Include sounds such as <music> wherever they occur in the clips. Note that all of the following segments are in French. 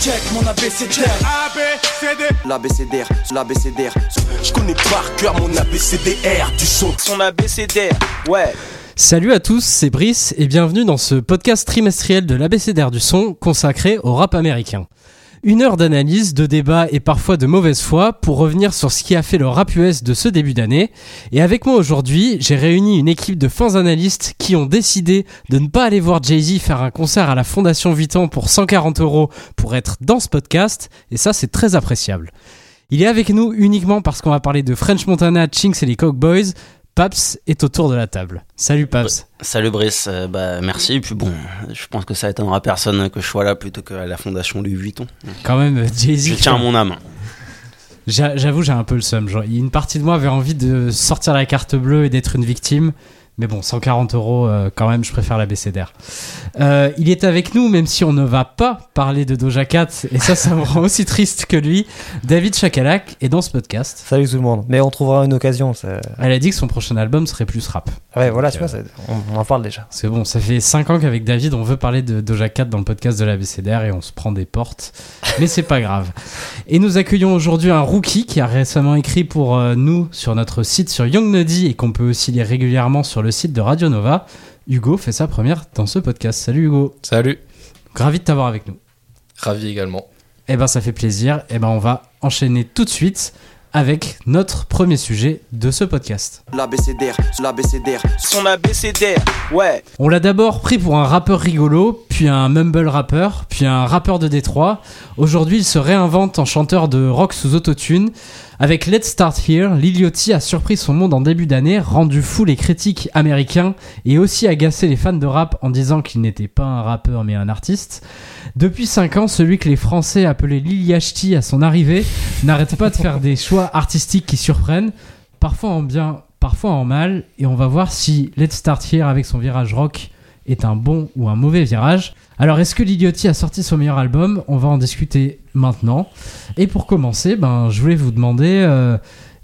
Check mon ABCDR. ABCD. L'ABCDR, l'ABCDR. Je connais par cœur mon ABCDR du son. Son ABCDR, ouais. Salut à tous, c'est Brice et bienvenue dans ce podcast trimestriel de l'ABCDR du son consacré au rap américain. Une heure d'analyse, de débat et parfois de mauvaise foi pour revenir sur ce qui a fait le rap US de ce début d'année. Et avec moi aujourd'hui, j'ai réuni une équipe de fins analystes qui ont décidé de ne pas aller voir Jay-Z faire un concert à la Fondation Vuitton pour 140 euros pour être dans ce podcast. Et ça, c'est très appréciable. Il est avec nous uniquement parce qu'on va parler de French Montana, Chinks et les Boys. Paps est autour de la table. Salut Paps. Salut Brice, euh, bah merci. Et puis bon, je pense que ça étonnera personne que je sois là plutôt qu'à la fondation Louis Vuitton. Quand même. <laughs> Je tiens à mon âme. J'avoue, j'ai un peu le seum. Genre, une partie de moi avait envie de sortir la carte bleue et d'être une victime. Mais bon, 140 euros, euh, quand même, je préfère la BCDR. Euh, il est avec nous, même si on ne va pas parler de Doja Cat, et ça, ça me rend aussi triste que lui. David Chakalak est dans ce podcast. Salut tout le monde. Mais on trouvera une occasion. Ça... Elle a dit que son prochain album serait plus rap. Ouais, voilà, tu vois, euh, on, en parle déjà. C'est bon, ça fait 5 ans qu'avec David, on veut parler de Doja Cat dans le podcast de la BCDR et on se prend des portes. Mais c'est pas grave. Et nous accueillons aujourd'hui un rookie qui a récemment écrit pour nous sur notre site sur Young Nuddy et qu'on peut aussi lire régulièrement sur le le site de Radio Nova. Hugo fait sa première dans ce podcast. Salut Hugo. Salut. Ravi de t'avoir avec nous. Ravi également. Eh ben ça fait plaisir. Eh ben on va enchaîner tout de suite avec notre premier sujet de ce podcast. L'ABCDR, l'ABCDR. Son ABCDR, ouais. On l'a d'abord pris pour un rappeur rigolo, puis un mumble rappeur, puis un rappeur de Détroit. Aujourd'hui, il se réinvente en chanteur de rock sous autotune. Avec Let's Start Here, Liliotti a surpris son monde en début d'année, rendu fou les critiques américains et aussi agacé les fans de rap en disant qu'il n'était pas un rappeur mais un artiste. Depuis 5 ans, celui que les Français appelaient Liliachti à son arrivée n'arrête pas de faire des choix artistiques qui surprennent, parfois en bien, parfois en mal, et on va voir si Let's Start Here avec son virage rock est un bon ou un mauvais virage. Alors, est-ce que Liliotti a sorti son meilleur album? On va en discuter maintenant. Et pour commencer, ben, je voulais vous demander euh,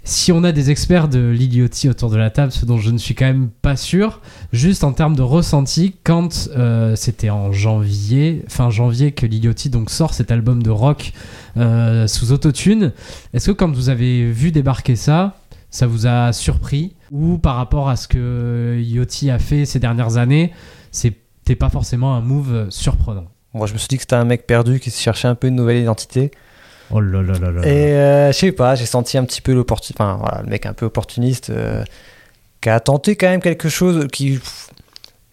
si on a des experts de Liliotti autour de la table, ce dont je ne suis quand même pas sûr, juste en termes de ressenti, quand euh, c'était en janvier, fin janvier, que Liliotti donc sort cet album de rock euh, sous autotune, est-ce que quand vous avez vu débarquer ça, ça vous a surpris? Ou par rapport à ce que Liliotti a fait ces dernières années, t'es pas forcément un move surprenant. Moi, je me suis dit que c'était un mec perdu qui se cherchait un peu une nouvelle identité. Oh là là là là. Et euh, je sais pas, j'ai senti un petit peu l'opportuniste, enfin voilà, le mec un peu opportuniste euh, qui a tenté quand même quelque chose qui.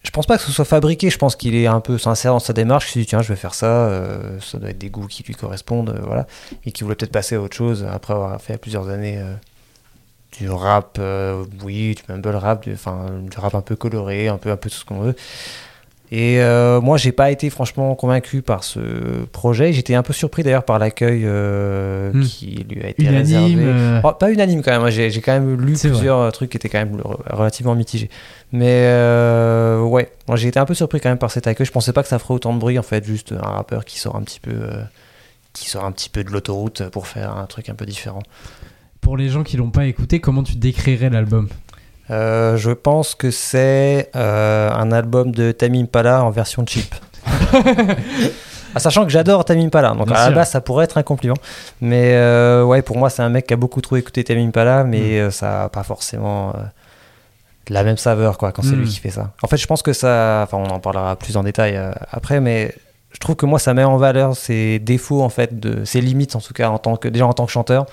Je pense pas que ce soit fabriqué, je pense qu'il est un peu sincère dans sa démarche. Il s'est dit, tiens, je vais faire ça, euh, ça doit être des goûts qui lui correspondent, voilà. Et qui voulait peut-être passer à autre chose après avoir fait plusieurs années du rap, oui, du mumble rap, du, enfin, du rap un peu coloré, un peu, un peu tout ce qu'on veut. Et euh, moi, j'ai pas été franchement convaincu par ce projet. J'étais un peu surpris d'ailleurs par l'accueil euh, hmm. qui lui a été unanime, réservé. Euh. Oh, pas unanime quand même. J'ai quand même lu plusieurs trucs qui étaient quand même relativement mitigés. Mais ouais, j'ai été un peu surpris quand même par cet accueil. Je pensais pas que ça ferait autant de bruit en fait, juste un rappeur qui sort un petit peu, qui sort un petit peu de l'autoroute pour faire un truc un peu différent. Pour les gens qui l'ont pas écouté, comment tu décrirais l'album euh, je pense que c'est euh, un album de Tamim Pala en version cheap. <laughs> Ah, sachant que j'adore Tamim Pala, donc à la base ça pourrait être un compliment. Mais euh, ouais, pour moi c'est un mec qui a beaucoup trop écouté Tamim Pala, mais mm. ça n'a pas forcément la même saveur quoi quand c'est lui mm. qui fait ça. En fait, je pense que ça, enfin on en parlera plus en détail après, mais je trouve que moi ça met en valeur ses défauts en fait, de ses limites en tout cas en tant que déjà en tant que chanteur.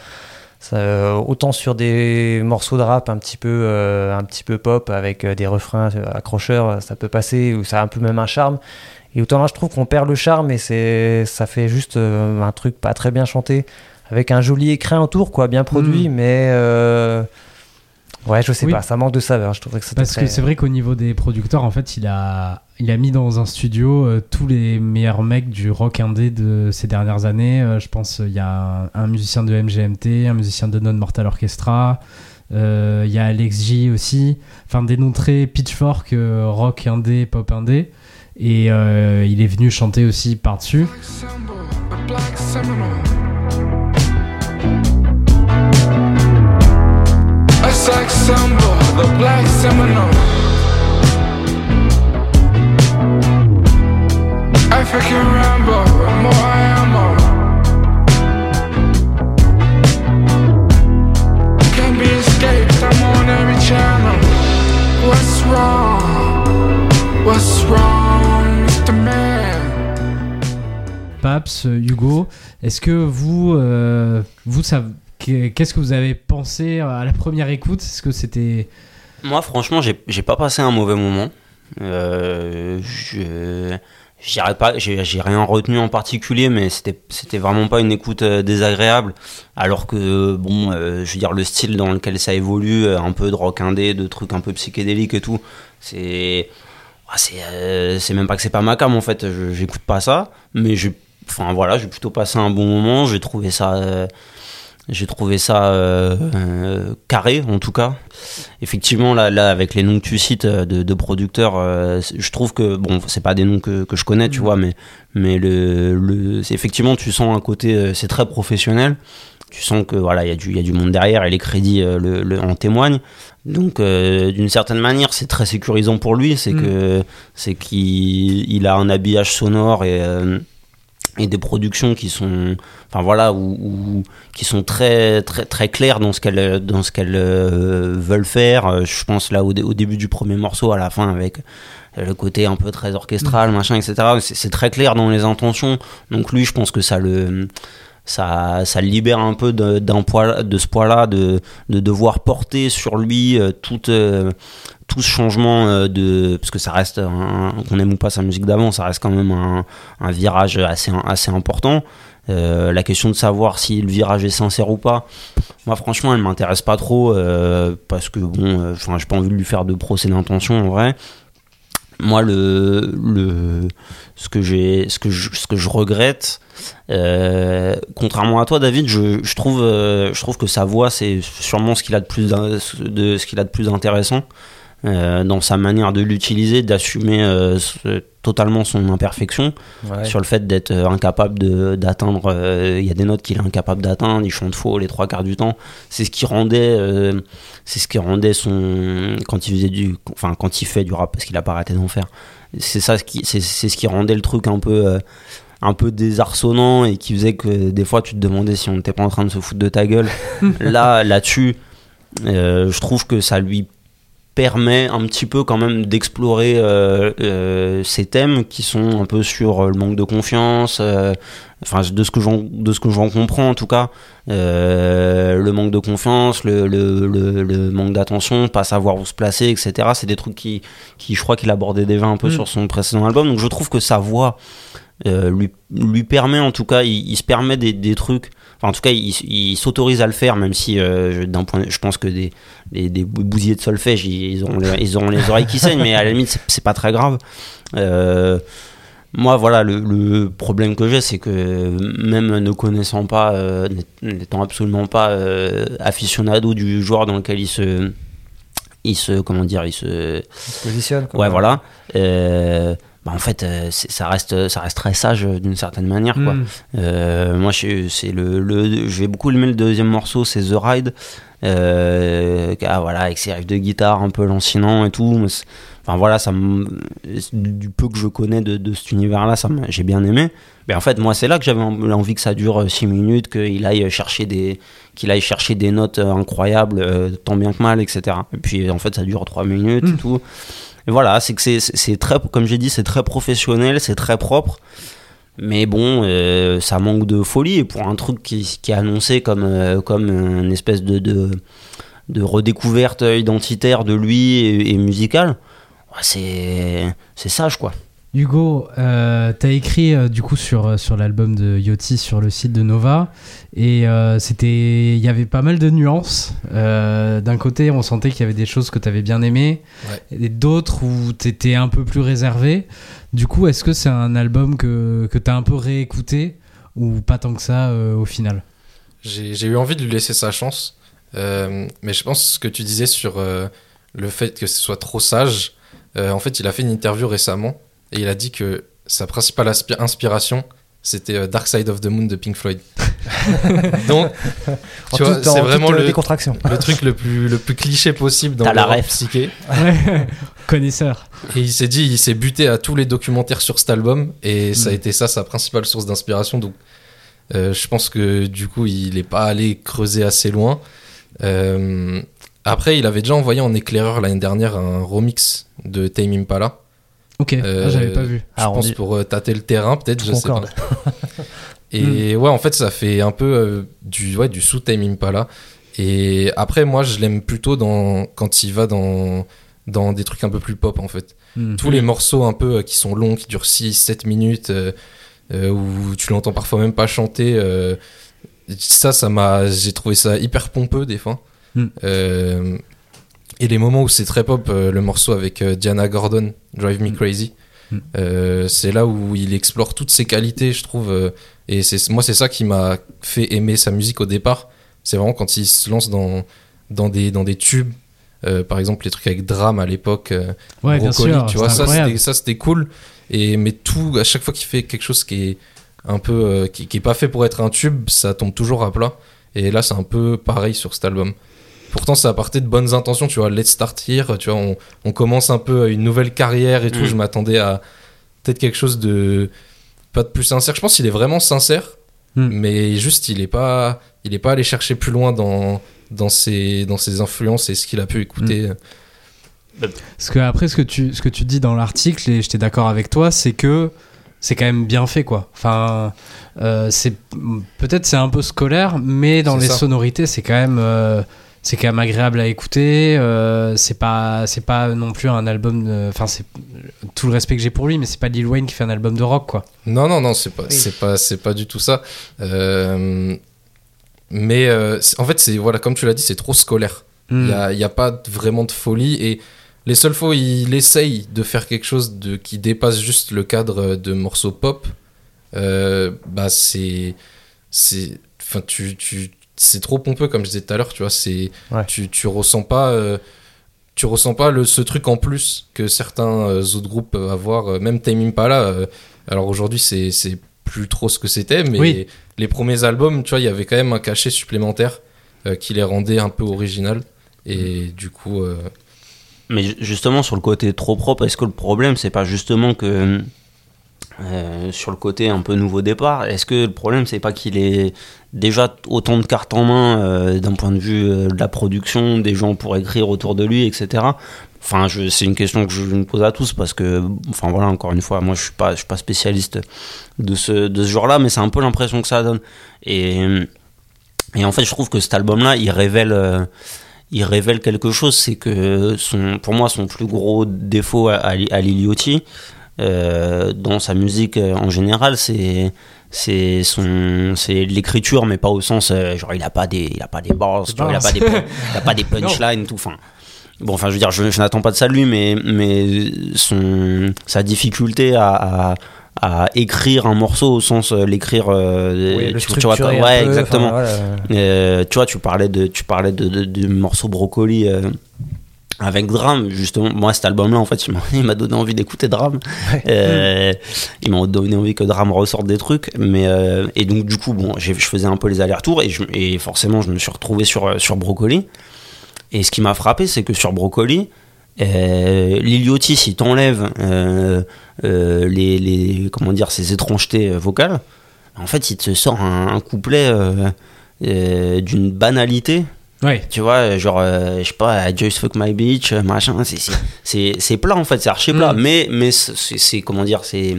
Euh, autant sur des morceaux de rap un petit peu, euh, un petit peu pop avec euh, des refrains accrocheurs, ça peut passer, ou ça a un peu même un charme. Et autant là, je trouve qu'on perd le charme et c'est, ça fait juste un truc pas très bien chanté, avec un joli écrin autour, quoi, bien produit, mm. mais Ouais, je sais pas, ça manque de saveur. Je trouverais que Parce que c'est vrai qu'au niveau des producteurs, en fait, il a, il a mis dans un studio euh, tous les meilleurs mecs du rock indé de ces dernières années. Euh, je pense il y a un, musicien de MGMT, un musicien de Non Mortal Orchestra. Euh, il y a Alex J aussi. Enfin, des noms très pitchfork, rock indé, pop indé. Et il est venu chanter aussi par-dessus. the Black Seminole. African Rambo, more I am on. Can't be escaped, I'm on every channel. What's wrong? What's wrong with the man? Paps, Hugo, est-ce que vous, euh, vous savez qu'est-ce que vous avez pensé à la première écoute? Est-ce que c'était Moi, franchement, j'ai pas passé un mauvais moment. Euh, je pas, j'ai rien retenu en particulier, mais c'était c'était vraiment pas une écoute euh, désagréable. Alors que bon, euh, je veux dire le style dans lequel ça évolue, euh, un peu de rock indé, de trucs un peu psychédéliques et tout, c'est ah, c'est même pas que c'est pas ma cam en fait. J'écoute pas ça, mais j'ai enfin voilà, j'ai plutôt passé un bon moment. J'ai trouvé ça j'ai trouvé ça euh, euh, carré en tout cas. Effectivement là, là avec les noms que tu cites euh, de, de producteurs euh, je trouve que bon c'est pas des noms que, que je connais tu vois mais mais le, le effectivement tu sens un côté c'est très professionnel. Tu sens que voilà il y a du il y a du monde derrière et les crédits le, le- en témoignent. Donc d'une certaine manière c'est très sécurisant pour lui. C'est Mm. que c'est qu'il il a un habillage sonore et et des productions qui sont enfin voilà où, où- qui sont très très très claires dans ce qu'elles dans ce qu'elles euh, veulent faire. Euh, je pense là au, dé- au début du premier morceau à la fin avec euh, le côté un peu très orchestral machin etc c'est très clair dans les intentions. Donc lui je pense que ça le ça, ça libère un peu de- ce poids là de, de devoir porter sur lui euh, euh, tout ce changement euh, de parce que ça reste qu'on aime ou pas sa musique d'avant ça reste quand même un, virage assez assez important. La question de savoir si le virage est sincère ou pas moi franchement elle m'intéresse pas trop parce que bon enfin j'ai pas envie de lui faire de procès d'intention en vrai moi le le ce que j'ai ce que je, ce que je regrette euh, contrairement à toi David je, je trouve euh, je trouve que sa voix c'est sûrement ce qu'il a de plus de ce qu'il a de plus intéressant euh, dans sa manière de l'utiliser d'assumer euh, totalement son imperfection Ouais. sur le fait d'être euh, incapable d'atteindre. Il y a des notes qu'il est incapable d'atteindre, il chante faux les trois quarts du temps. C'est ce qui rendait, c'est ce qui rendait son quand il faisait du, enfin quand il fait du rap parce qu'il a pas arrêté d'en faire. C'est ça ce qui, c'est ce qui rendait le truc un peu. un peu désarçonnant et qui faisait que des fois tu te demandais si on n'était pas en train de se foutre de ta gueule. <laughs> Là, là-dessus, euh, je trouve que ça lui permet un petit peu quand même d'explorer euh, euh, ces thèmes qui sont un peu sur euh, le manque de confiance, euh, enfin de ce que j'en de ce que j'en comprends en tout cas, le manque de confiance, le, le, le, le manque d'attention, pas savoir où se placer, etc. C'est des trucs qui, qui je crois qu'il abordait déjà un peu Mm. sur son précédent album, donc je trouve que sa voix lui, lui permet en tout cas, il, il se permet des, des trucs. Enfin, en tout cas, il, il s'autorise à le faire, même si euh, je- d'un point, je pense que des, des, des bousiers de solfège, ils, ils auront les, ils auront les oreilles qui saignent, mais à la limite, c'est- pas très grave. Euh, moi, voilà, le, le problème que j'ai, c'est que même ne connaissant pas, euh, n'étant absolument pas aficionado du joueur dans lequel il se, il se, comment dire, il se, Il se positionne. Ouais, voilà. Bah, en fait, euh, ça reste, ça reste très sage euh, d'une certaine manière, quoi. Hmm. Euh, moi, je- c'est le, le, j'ai beaucoup aimé le deuxième morceau, c'est The Ride. Ah, voilà, avec ses riffs de guitare un peu lancinant et tout. Mais Enfin voilà, ça du peu que je connais de, de cet univers-là, ça me- j'ai bien aimé. Mais en fait, moi, c'est là que j'avais en- envie que ça dure 6 minutes, qu'il aille chercher des, qu'il aille chercher des notes incroyables, tant bien que mal, etc. Et puis en fait, ça dure 3 minutes et Mm. tout. Voilà, c'est que c'est- très, comme j'ai dit, c'est très professionnel, c'est très propre. Mais bon, euh, ça manque de folie. Et pour un truc qui, qui est annoncé comme, euh, comme une espèce de, de, redécouverte identitaire de lui et, et musicale, c'est sage, quoi. Hugo, euh, t'as écrit euh, du coup sur, euh, sur l'album de Yoti sur le site de Nova et euh, c'était il y avait pas mal de nuances. D'un côté, on sentait qu'il y avait des choses que t'avais bien aimées et d'autres où t'étais un peu plus réservé. Du coup, est-ce que c'est un album que, que t'as un peu réécouté ou pas tant que ça au final? J'ai eu envie de lui laisser sa chance, mais je pense ce que tu disais sur le fait que ce soit trop sage. en fait, il a fait une interview récemment et il a dit que sa principale aspi- inspiration c'était euh, Dark Side of the Moon de Pink Floyd. <laughs> Donc, En vois, c'est vraiment euh, le, truc le plus, le plus cliché possible dans la ref. psyché. Connaisseur. Et il s'est dit, il s'est buté à tous les documentaires sur cet album et ça a Mm. été ça sa principale source d'inspiration. Donc, euh, je pense que du coup, il n'est pas allé creuser assez loin. Euh, après, il avait déjà envoyé en éclaireur l'année dernière un remix de Tame Impala Ok, Euh, ah, j'avais pas vu. Je Ah, pense dit- pour euh, tâter le terrain, peut-être, je sais pas. Concorde. <laughs> Et ouais, en fait, ça fait un peu euh, du, ouais, du sous-Time Impala. Et après, moi, je l'aime plutôt dans, quand il va dans, dans des trucs un peu plus pop, en fait. Hmm. Tous les morceaux un peu euh, qui sont longs, qui durent 6, 7 minutes, euh, euh, où tu l'entends parfois même pas chanter. euh, ça, ça m'a, j'ai trouvé ça hyper pompeux des fois. Mm. Euh, et les moments où c'est très pop, euh, le morceau avec euh, Diana Gordon, Drive Me Mm. Crazy, Mm. euh, c'est là où il explore toutes ses qualités, je trouve. et c'est moi, c'est ça qui m'a fait aimer sa musique au départ. C'est vraiment quand il se lance dans, dans, des, dans des tubes. euh, par exemple, les trucs avec Drame à l'époque. euh, Ouais, bien Brocoli, sûr. tu vois, ça c'était, ça c'était cool. Et, mais tout, à chaque fois qu'il fait quelque chose qui est un peu, euh, qui, qui est pas fait pour être un tube, ça tombe toujours à plat. Et là, c'est un peu pareil sur cet album. Pourtant, ça a parté de bonnes intentions, tu vois. Let's start here, tu vois. On, on commence un peu une nouvelle carrière et tout. Mm. Je m'attendais à peut-être quelque chose de pas de plus sincère. Je pense qu'il est vraiment sincère, Mm. mais juste il est pas, il est pas allé chercher plus loin dans dans ses dans ses influences et ce qu'il a pu écouter. Parce que après, ce que tu, ce que tu dis dans l'article, et j'étais d'accord avec toi, c'est que c'est quand même bien fait, quoi. Enfin, euh, c'est peut-être c'est un peu scolaire, mais dans les ça. sonorités, c'est quand même. euh, c'est quand même agréable à écouter. euh, c'est pas, c'est pas non plus un album. Enfin, c'est tout le respect que j'ai pour lui, mais c'est pas Lil Wayne qui fait un album de rock, quoi. Non, non, non, c'est pas, c'est pas, c'est pas du tout ça. Euh, mais euh, en fait, c'est voilà, comme tu l'as dit, c'est trop scolaire. Il Hmm. n'y a, il y a pas vraiment de folie et les seules fois où il essaye de faire quelque chose de, qui dépasse juste le cadre de morceaux pop, euh, bah c'est, c'est, enfin tu, tu, c'est trop pompeux comme je disais tout à l'heure, tu vois, c'est, Ouais. tu, tu ressens pas. euh, tu ressens pas le, ce truc en plus que certains euh, autres groupes peuvent avoir, euh, même Time Impala. euh, alors aujourd'hui, c'est c'est plus trop ce que c'était, mais Oui. les premiers albums, tu vois, il y avait quand même un cachet supplémentaire euh, qui les rendait un peu original. Et du coup, euh, Mais ju- justement, sur le côté trop propre, est-ce que le problème, c'est pas justement que. Euh, sur le côté un peu nouveau départ, est-ce que le problème, c'est pas qu'il ait déjà autant de cartes en main euh, d'un point de vue euh, de la production, des gens pour écrire autour de lui, etc. Enfin, c'est une question que je me pose à tous parce que, enfin voilà, encore une fois, moi je suis pas, suis pas spécialiste de ce, genre-là, mais c'est un peu l'impression que ça donne. Et, en fait, je trouve que cet album-là, il révèle, quelque chose, c'est que pour moi, son plus gros défaut à, à, à Lil Yachty, euh, dans sa musique euh, en général, c'est c'est son c'est l'écriture mais pas au sens euh, genre il a pas des il a pas des bars tu vois, il a pas des il a pas des punchlines tout enfin. Bon enfin je veux dire je, je n'attends pas de ça de lui mais mais son sa difficulté à, à à écrire un morceau au sens euh, l'écrire euh, Oui, tu, tu vois un ouais peu, exactement. voilà. euh, tu vois, tu parlais de, tu parlais de, de- du morceau Brocoli euh, avec Drame, justement. Moi, cet album-là, en fait, il m'a- <laughs> il donné envie d'écouter Drame. Euh, il m'a donné envie que Drame ressorte des trucs. Mais, euh, et donc, du coup, bon, je faisais un peu les allers-retours et, je- et forcément, je me suis retrouvé sur, sur Brocoli. Et ce qui m'a frappé, c'est que sur Brocoli, euh, Lil Yachty, s'il t'enlève euh, euh, les, les, comment dire, ses étrangetés euh, vocales, en fait, il te sort un, un couplet euh, euh, d'une banalité. Ouais. Tu vois, genre, euh, je sais pas, I just fuck my bitch, euh, machin. c'est- plat en fait, c'est archi plat. Mm. Mais, mais c'est comment dire, c'est.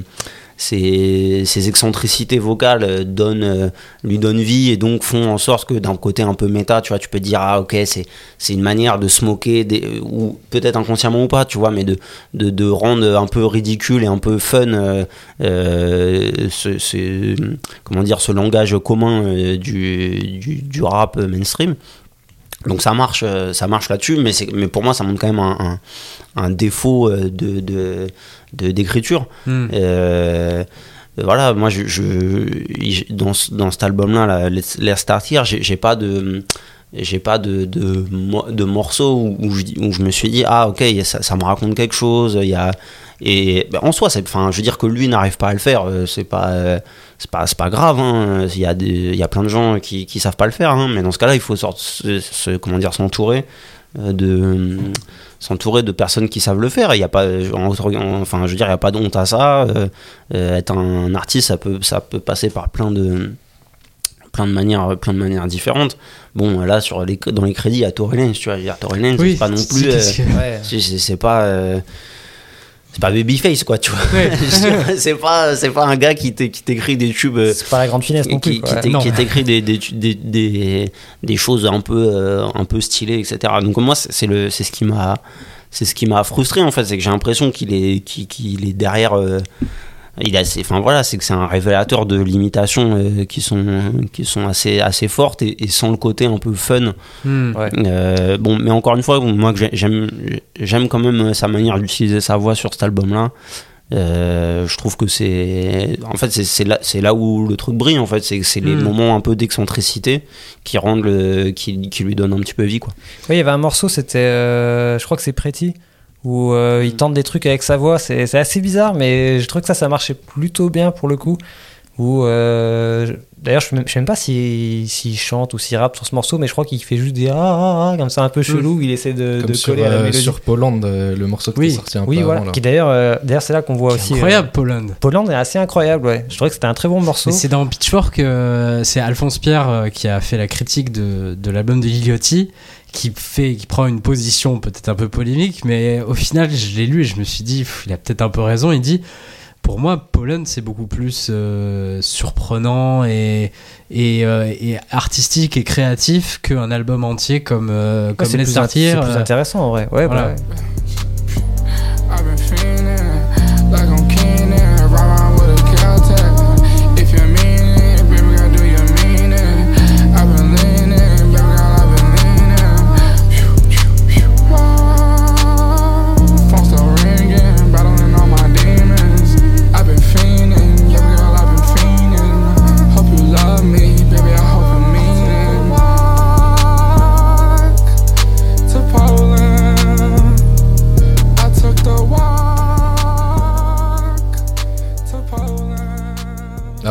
Ces, ces excentricités vocales euh, donnent, euh, lui donnent vie et donc font en sorte que d'un côté un peu méta, tu vois, tu peux te dire ah ok c'est une manière de se moquer des, ou peut-être inconsciemment ou pas, tu vois, mais de, de, de rendre un peu ridicule et un peu fun euh, euh, ce, ce- comment dire ce langage commun du, du, du rap mainstream. Donc ça marche, euh, ça marche là-dessus, mais, mais pour moi ça montre quand même un, un, un défaut euh, de, de, de- d'écriture. Hmm. Euh, voilà, moi je, je- dans, dans cet album-là, là, Let's, Let's Start Here, j'ai, pas de j'ai pas de, de, de morceaux où, où je, dis- où je me suis dit ah ok ça, ça me raconte quelque chose il y a et ben, en soi c'est enfin je veux dire que lui n'arrive pas à le faire euh, c'est pas euh, c'est pas c'est pas grave hein. il y a des il y a plein de gens qui qui savent pas le faire hein. mais dans ce cas-là il faut sorte, se, se- comment dire s'entourer euh, de s'entourer de personnes qui savent le faire il y a pas en- en- enfin je veux dire il y a pas de honte à ça euh, être un artiste ça peut ça peut passer par plein de plein de manières plein de manières différentes bon là sur les dans les crédits il y a Tory Lanez tu vois Tory Lanez Oui, c'est pas non plus euh, Ouais. c'est pas euh, c'est pas Babyface quoi, tu vois. <laughs> c'est pas c'est pas un gars qui t'é- qui t'écrit des tubes. euh, C'est pas la grande finesse non qui, plus. qui t'écrit des, des, des, des, des choses un peu, euh, un peu stylées, etc. Donc moi, c'est le, c'est ce qui m'a, c'est ce qui m'a frustré en fait, c'est que j'ai l'impression qu'il est, qu'il, qu'il est derrière. euh, il assez, enfin voilà, c'est que c'est un révélateur de limitations euh, qui sont, qui sont assez, assez fortes et, et sans le côté un peu fun. Hmm. Ouais. Euh, bon, mais encore une fois, bon, moi j'aime, j'aime quand même sa manière d'utiliser sa voix sur cet album-là. Euh, je trouve que c'est en fait c'est, c'est là c'est là où le truc brille en fait c'est c'est les Mm. moments un peu d'excentricité qui rendent le qui, qui lui donnent un petit peu vie quoi Oui, il y avait un morceau, c'était, euh, je crois que c'est Pretty, où euh, il tente des trucs avec sa voix. C'est c'est assez bizarre, mais je trouve que ça, ça marchait plutôt bien pour le coup. Où, euh, je- d'ailleurs, je sais même, je sais même pas s'il s'il chante ou s'il rappe sur ce morceau, mais je crois qu'il fait juste des ah, ah, ah comme ça un peu chelou. Il essaie de, Comme de sur, coller à la euh, mélodie. sur Poland, le morceau qui Oui. est sorti un oui, peu voilà. avant. là. Qui d'ailleurs, euh, d'ailleurs, c'est là qu'on voit aussi. Incroyable, euh, Poland. Poland est assez incroyable, ouais. Je trouvais que c'était un très bon morceau. C'est dans Pitchfork, euh, c'est Alphonse Pierre euh, qui a fait la critique de, de l'album de Liliotti, qui, fait, qui prend une position peut-être un peu polémique, mais au final, je l'ai lu et je me suis dit, pff, il a peut-être un peu raison. Il dit, pour moi, Poland, c'est beaucoup plus euh, surprenant et, et, euh, et artistique et créatif qu'un album entier comme, euh, Ouais, comme c'est plus, Start c'est Here, plus euh, intéressant en vrai. Ouais, voilà. bah ouais.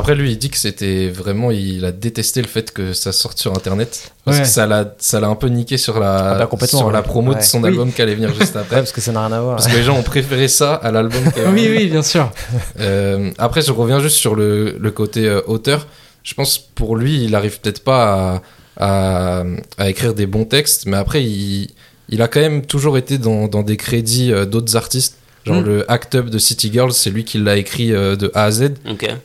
Après, lui, il dit que c'était vraiment. Il a détesté le fait que ça sorte sur internet. Parce Ouais. que ça l'a, ça l'a un peu niqué sur la, Ah bah, sur la ouais. promo de son Oui. album qui allait venir juste <laughs> Ouais, après. parce que ça n'a rien à voir. Parce que les gens ont préféré ça à l'album Oui, oui, bien sûr. <laughs> Euh, après, je reviens juste sur le, le côté euh, auteur. Je pense pour lui, il arrive peut-être pas à, à, à écrire des bons textes, mais après, il, il a quand même toujours été dans, dans des crédits euh, d'autres artistes. Genre Mm. le Act Up de City Girls, c'est lui qui l'a écrit euh, de A à Z,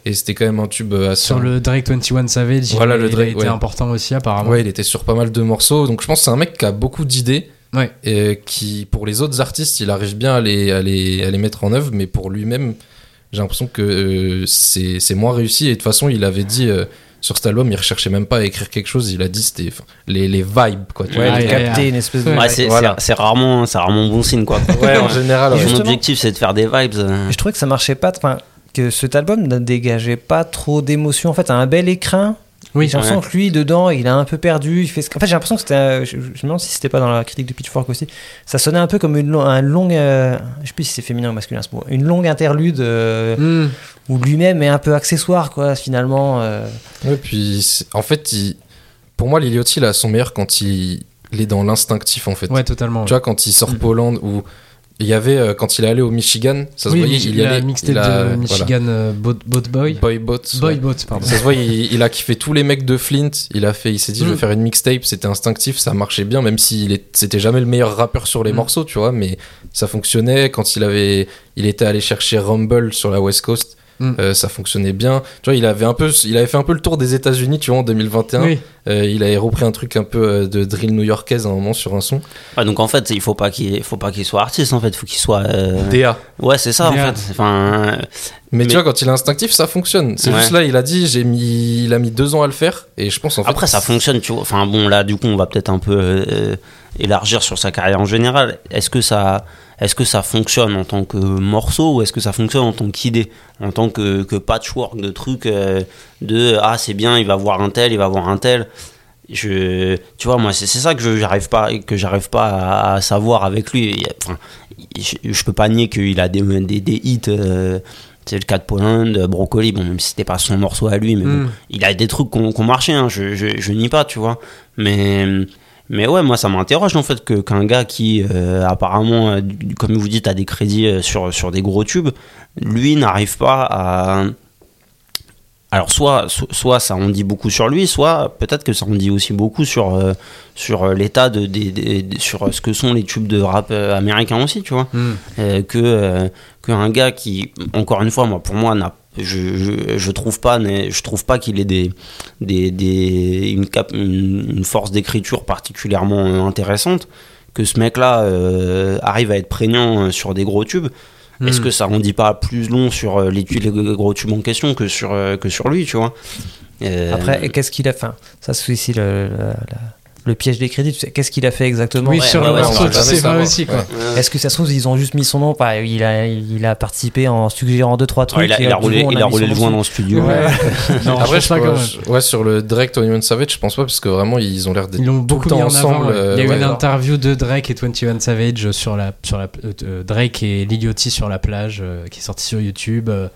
et c'était quand même un tube euh, assez. Sur le Drake 21 Savage, Voilà, il, le il a Drake, été ouais. important aussi apparemment. Ouais, il était sur pas mal de morceaux. Donc je pense que c'est un mec qui a beaucoup d'idées. Ouais. Et qui, pour les autres artistes, il arrive bien à les, à les, à les mettre en œuvre. Mais pour lui-même, j'ai l'impression que euh, c'est c'est moins réussi. Et de toute façon, il avait dit euh, sur cet album, il recherchait même pas à écrire quelque chose. Il a dit c'était les, les vibes, quoi. tu Ouais, vois. de ouais, capter ouais. une espèce de. ouais, c'est, Voilà. rarement c'est rarement bon signe quoi <laughs> Ouais, en général. Mon objectif c'est de faire des vibes euh. Je trouvais que ça marchait pas. Enfin, que cet album ne dégageait pas trop d'émotion. En fait, un bel écrin. Oui, J'ai l'impression que lui, dedans, il a un peu perdu. Il fait ce... En fait, j'ai l'impression que c'était. un- Je, je me demande si c'était pas dans la critique de Pitchfork aussi. Ça sonnait un peu comme une, lo- un long. euh, Je sais plus si c'est féminin ou masculin ce mot. Une longue interlude euh, Hmm. où lui-même est un peu accessoire, quoi, finalement. euh. Ouais, puis en fait, il- pour moi, Liliotti, il a son meilleur quand il, il est dans l'instinctif, en fait. Ouais, totalement. Tu vois, quand il sort Mm. Poland ou il y avait euh, quand il est allé au Michigan, ça se oui, voyait, il mixtape il a- de voilà. Michigan euh, Boat, Boat Boy. Boy Boat. Boy ouais. Boat, pardon. Ça se voit, il, il a kiffé tous les mecs de Flint. Il a fait, il s'est dit, je Mm. vais faire une mixtape. C'était instinctif, ça marchait bien, même s'il est, c'était jamais le meilleur rappeur sur les Mm. morceaux, tu vois, mais ça fonctionnait. Quand il avait, il était allé chercher Rumble sur la West Coast, Mm. euh, ça fonctionnait bien. Tu vois, il avait un peu, il avait fait un peu le tour des États-Unis, tu vois, en 2021. Oui. Euh, il avait repris un truc un peu euh, de drill new-yorkaise à un moment sur un son. Ouais, donc en fait il faut pas qu'il faut pas qu'il soit artiste en fait il faut qu'il soit euh, DA. ouais c'est ça en fait enfin Mais, Mais- tu vois, quand il est instinctif, ça fonctionne. C'est Ouais. juste là, il a dit, j'ai mis, il a mis deux ans à le faire, et je pense en fait. Après, ça fonctionne, tu vois. Enfin, bon, là, du coup, on va peut-être un peu euh, élargir sur sa carrière en général. Est-ce que ça, est-ce que ça fonctionne en tant que morceau ou est-ce que ça fonctionne en tant qu'idée, en tant que, que patchwork de trucs euh, de ah c'est bien, il va voir un tel, il va voir un tel. Je, tu vois, moi, c'est c'est ça que je j'arrive pas, que j'arrive pas à, à savoir avec lui. Enfin, je, je peux pas nier qu'il a des, des, des hits. euh, c'est le cas de Poland, Brocoli, bon, même si c'était pas son morceau à lui, mais bon, Mm. il a des trucs qui ont qui ont marché, hein, je, je, je nie pas, tu vois. Mais, mais ouais, moi, ça m'interroge en fait que, qu'un gars qui, euh, apparemment, euh, comme vous dites, a des crédits euh, sur, sur des gros tubes, lui n'arrive pas à, alors soit so- soit ça en dit beaucoup sur lui, soit peut-être que ça en dit aussi beaucoup sur euh, sur l'état de, des- sur ce que sont les tubes de rap américains aussi, tu vois. Euh, que euh, que un gars qui encore une fois moi pour moi n'a je, je, je trouve pas je trouve pas qu'il ait des, des, des une, cap, une, une force d'écriture particulièrement euh, intéressante. Que ce mec là arrive à être prégnant euh, sur des gros tubes. Est-ce Hmm. que ça rendit pas plus long sur euh, les, les gros tubes en question que sur, euh, que sur lui, tu vois? Euh, Après, qu'est-ce qu'il a fait Ça, c'est aussi le, le- la- le piège des crédits. tu sais, Qu'est-ce qu'il a fait exactement Oui, Ouais, sur ouais, le morceau, tu sais pas aussi, quoi. Est-ce que ça se trouve, ils ont juste mis son nom il a, il a participé en suggérant deux trois trucs. il a, il roulé, coup, il a roulé le joint dans le studio. Ouais. <laughs> non, Après, je je, pense ouais, sur le Drake, 21 Savage, je pense pas, parce que vraiment, ils ont l'air d'être Ils l'ont tout beaucoup le temps mis en ensemble. avant. ouais. euh, Il y a eu ouais. une interview de Drake et 21 Savage sur la, sur la euh, Drake et sur la plage euh, qui est sorti sur YouTube. euh.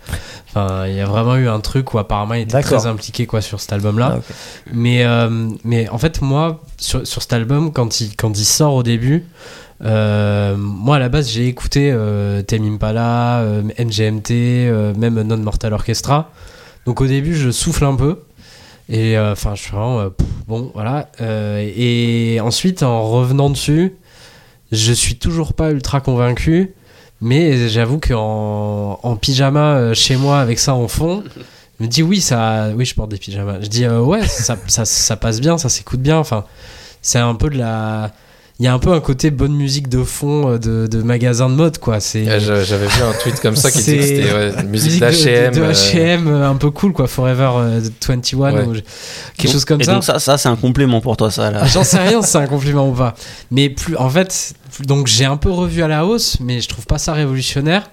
Enfin, il y a vraiment eu un truc où apparemment il était très impliqué quoi sur cet album-là. Ah, mais en fait, moi, sur, sur cet album, quand il, quand il sort au début, euh, moi à la base, j'ai écouté euh, Impala, euh, MGMT, euh, même Non Mortal Orchestra. Donc au début, je souffle un peu. Et enfin, je suis vraiment. bon, voilà. Et ensuite, en revenant dessus, je suis toujours pas ultra convaincu. Mais j'avoue qu'en en pyjama chez moi avec ça en fond, me dis oui, ça, oui, je porte des pyjamas. Je dis euh, ouais, ça, <laughs> ça, ça passe bien, ça s'écoute bien. Enfin, c'est un peu de la. Il y a un peu un côté bonne musique de fond euh, de, de magasin de mode, quoi. C'est Ouais, j'a- J'avais vu un tweet comme ça qui <laughs> disait que c'était ouais, une musique de- de, euh, H&M euh, un peu cool, quoi. Forever euh, 21 Ouais. ou quelque chose comme et ça. donc ça, ça c'est un complément pour toi, ça là. Ah, J'en sais rien si c'est un compliment ou pas. Mais plus, en fait, donc j'ai un peu revu à la hausse, mais je trouve pas ça révolutionnaire.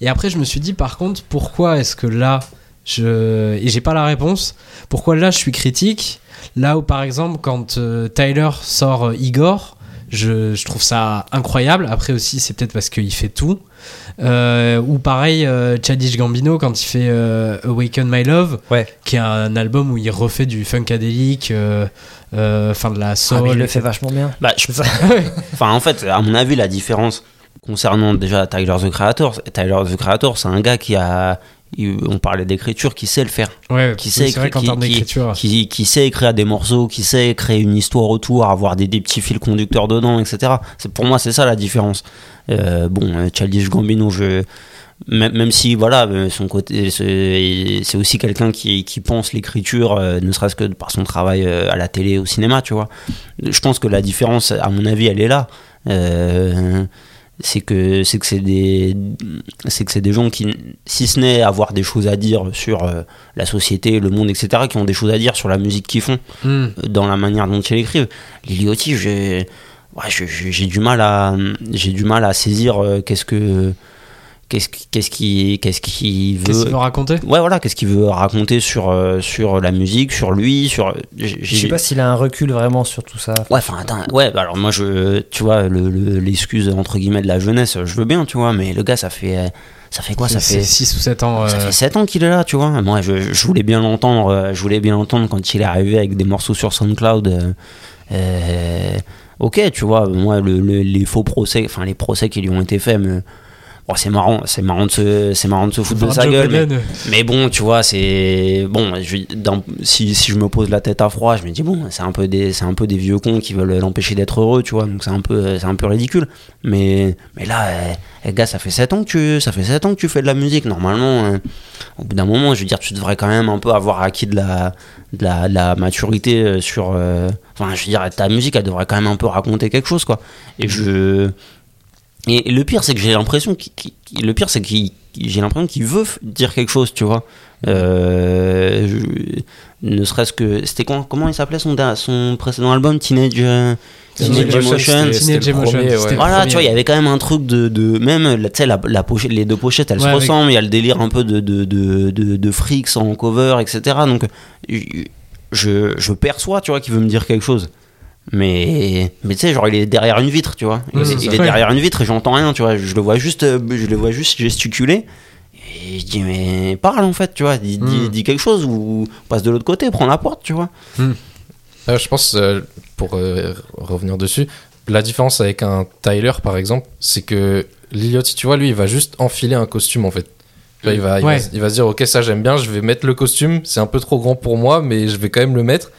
Et après, je me suis dit, par contre, pourquoi est-ce que là, je. Et j'ai pas la réponse. Pourquoi là, je suis critique? Là où, par exemple, quand euh, Tyler sort euh, Igor, je, je trouve ça incroyable. Après aussi, c'est peut-être parce qu'il fait tout. Euh, ou pareil, euh, Childish Gambino, quand il fait euh, Awaken My Love, Ouais. qui est un album où il refait du funkadélique, euh, euh, enfin de la Ah, soul. mais il le fait vachement bien. Bah, je- <laughs> Enfin, en fait, à mon avis, la différence concernant déjà Tyler the Creator, Tyler the Creator, c'est un gars qui a. On parlait d'écriture, qui sait le faire. Ouais, qui sait écrire- qui- qui- d'écriture. qui, qui sait écrire des morceaux, qui sait créer une histoire autour, avoir des, des petits fils conducteurs dedans, etc. C'est pour moi c'est ça la différence. Euh, bon, euh, Childish Gambino, je même, même si voilà euh, son côté c'est aussi quelqu'un qui, qui pense l'écriture, euh, ne serait-ce que par son travail à la télé, au cinéma, tu vois. Je pense que la différence, à mon avis, elle est là. Euh, c'est que c'est que c'est des c'est que c'est des gens qui si ce n'est avoir des choses à dire sur euh, la société le monde etc qui ont des choses à dire sur la musique qu'ils font Hmm. euh, dans la manière dont ils l'écrivent Liliotti j'ai ouais, j'ai du mal à j'ai du mal à saisir euh, qu'est-ce que qu'est-ce qui- qu'est-ce qui qu'est-ce qu'il Qu'est-ce veut qu'il veut raconter ouais voilà qu'est-ce qu'il veut raconter sur euh, sur la musique sur lui sur j'ai- Je sais pas s'il a un recul vraiment sur tout ça. Ouais, enfin, attends, ouais, bah alors moi, je, tu vois, le- le- l'excuse entre guillemets de la jeunesse, je veux bien, tu vois, mais le gars, ça fait, euh, ça fait quoi Ça fait, 6 ou 7 ans. ça euh, fait 7 ans qu'il est là, tu vois. Moi, je, je voulais bien l'entendre, euh, je voulais bien l'entendre quand il est arrivé avec des morceaux sur SoundCloud. euh, euh, ok, tu vois, moi, le, le- les faux procès, enfin, les procès qui lui ont été faits, mais. Bon, c'est marrant, c'est marrant de se, c'est marrant de se foutre de sa gueule, mais, mais bon, tu vois, c'est bon. Je, dans- si, si je me pose la tête à froid, je me dis bon, c'est un peu des, c'est un peu des vieux cons qui veulent l'empêcher d'être heureux, tu vois. Donc c'est un peu, c'est un peu ridicule. Mais, mais là, eh, eh, gars, ça fait 7 ans que tu, ça fait 7 ans que tu fais de la musique. Normalement, euh, au bout d'un moment, je veux dire, tu devrais quand même un peu avoir acquis de la, de la, de la maturité euh, sur. euh, Enfin, je veux dire, ta musique, elle devrait quand même un peu raconter quelque chose, quoi. Et je. Et le pire, c'est que j'ai l'impression qu'il, le pire, c'est qu'il, j'ai l'impression qu'il veut dire quelque chose, tu vois. Euh, je- ne serait-ce que, c'était quand, comment il s'appelait son, son précédent album, Teenage, euh, Teenage Emotion. Teenage Emotion, ouais. Voilà, tu vois, il y avait quand même un truc de, de même, tu sais, la, la pochette, les deux pochettes, elles Ouais, se avec- ressemblent, il y a le délire un peu de, de, de, de, de freaks en cover, etc. Donc, je, je perçois, tu vois, qu'il veut me dire quelque chose. Mais, mais tu sais, genre, il est derrière une vitre, tu vois. Il est derrière une vitre et j'entends rien, tu vois. Je le vois juste, euh, je le vois juste gesticuler. Et je dis, mais parle en fait, tu vois. Dis, dis- Mm. dis quelque chose ou passe de l'autre côté, prends la porte, tu vois. Euh, je pense, euh, pour euh, revenir dessus, la différence avec un Tyler, par exemple, c'est que Liliotti, tu vois, lui, il va juste enfiler un costume, en fait. Il, va, il, va, il va se dire, ok, ça j'aime bien, je vais mettre le costume, c'est un peu trop grand pour moi, mais je vais quand même le mettre.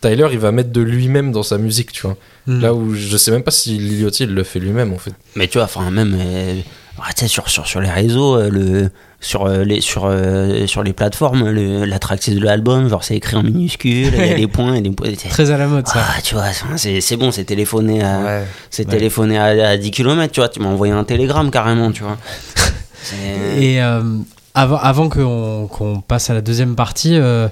Tyler, il va mettre de lui-même dans sa musique, tu vois. Hmm. Là où je sais même pas si Liliotti il le fait lui-même en fait. Mais tu vois, enfin, même euh, ouais, tu sais, sur, sur, sur les réseaux, euh, le, sur, euh, les, sur, euh, sur les plateformes, le, la tracklist de l'album, genre c'est écrit en minuscule, il y a <laughs> des points et des points. Très à la mode, ça. Ah, tu vois, c'est c'est bon, c'est téléphoné à, Ouais. c'est Ouais. téléphoné à, à 10 km, tu vois, tu m'as envoyé un télégramme carrément, tu vois. <laughs> Et euh, avant, qu'on passe à la deuxième partie, euh,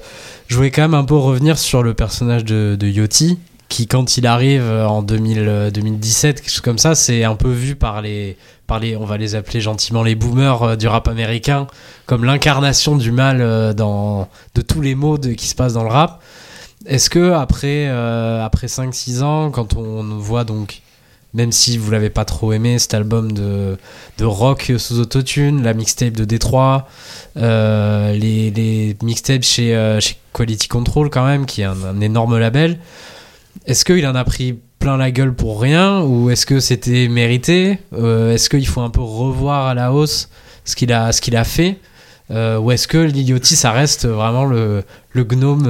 je voulais quand même un peu revenir sur le personnage de, Yachty, qui quand il arrive en 2000, euh, 2017, quelque chose comme ça, c'est un peu vu par les, par les, on va les appeler gentiment les boomers euh, du rap américain, comme l'incarnation du mal dans, de tous les de- qui se passent dans le rap. Est-ce que après, après 5-6 ans, quand on voit donc, même si vous l'avez pas trop aimé, cet album de, de rock sous autotune, la mixtape de Détroit, euh, les, les mixtapes chez, euh, chez Quality Control quand même, qui est un, énorme label. Est-ce qu'il en a pris plein la gueule pour rien ou est-ce que c'était mérité? Euh, Est-ce qu'il faut un peu revoir à la hausse ce qu'il a, ce qu'il a fait? Ou est-ce que Liliotti, ça reste vraiment le, le gnome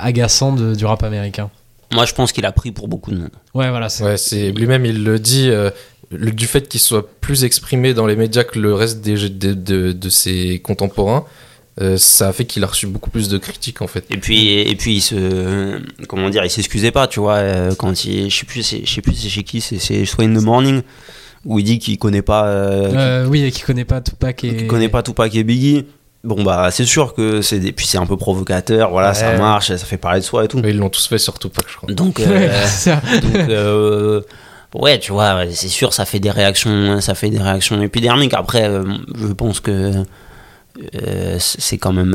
agaçant du rap américain? Moi, je pense qu'il a pris pour beaucoup de monde. Ouais, voilà. c'est- Ouais, c'est lui-même il le dit euh, le- du fait qu'il soit plus exprimé dans les médias que le reste des, de, de, de ses contemporains. euh, ça a fait qu'il a reçu beaucoup plus de critiques en fait. Et puis, et puis il se, comment dire, il s'excusait pas, tu vois, euh, quand il, je sais plus, c'est- je sais plus c'est chez qui, c'est, c'est soit in the morning où il dit qu'il connaît pas, euh, Euh, oui, et qui connaît pas Tupac et. qu'il connaît pas Tupac et Biggie. Bon bah c'est sûr que c'est, des- puis c'est un peu provocateur, voilà, ça marche, ça fait parler de soi et tout. Mais ils l'ont tous fait surtout pas, je crois. Donc, <laughs> Ouais, euh, donc euh, ouais, tu vois, c'est sûr, ça fait des réactions, ça fait des réactions épidermiques. Après, euh, je pense que euh, c'est quand même,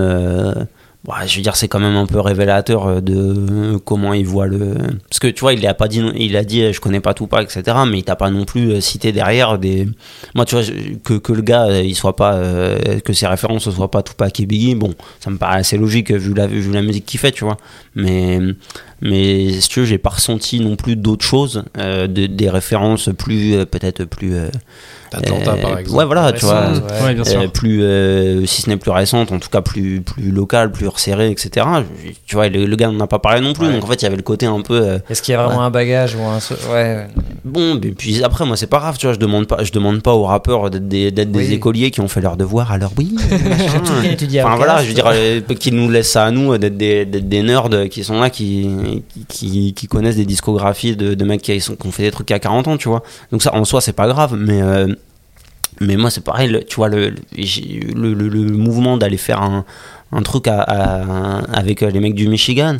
euh, ouais, je veux dire, c'est quand même un peu révélateur euh, de comment il voit le. Parce que tu vois, il a pas dit, il a dit, euh, je connais pas tout pas, etc. Mais il t'a pas non plus euh, cité derrière des. Moi, tu vois, que, que le gars, euh, il soit pas, euh, que ses références ne soient pas Tupac et Biggie. Bon, ça me paraît assez logique euh, vu la, vu la musique qu'il fait, tu vois. Mais mais si tu veux, j'ai pas ressenti non plus d'autres choses, euh, de- des références plus euh, peut-être plus. euh, Atlanta euh, par exemple. Ouais, voilà, tu vois. Récentes, Ouais, bien sûr. euh, plus euh, si ce n'est plus récente en tout cas plus plus locale plus resserrée etc tu vois le, le gars n'en a pas parlé non plus Ouais. donc en fait il y avait le côté un peu euh, Est-ce qu'il y a vraiment Ouais. un bagage ou un. Ouais, bon mais puis après moi c'est pas grave tu vois je demande pas je demande pas aux rappeurs d'être des, d'être des Oui. écoliers qui ont fait leur devoir alors oui <laughs> Enfin voilà, classe. je veux dire, qu'ils nous laissent ça à nous, d'être des, d'être des nerds qui sont là, qui, qui, qui connaissent des discographies de, de mecs qui, sont, qui ont fait des trucs à 40 ans, tu vois. Donc ça, en soi, c'est pas grave, mais, euh, mais moi, c'est pareil, le- tu vois, le, le, mouvement d'aller faire un, un truc à, à- avec les mecs du Michigan.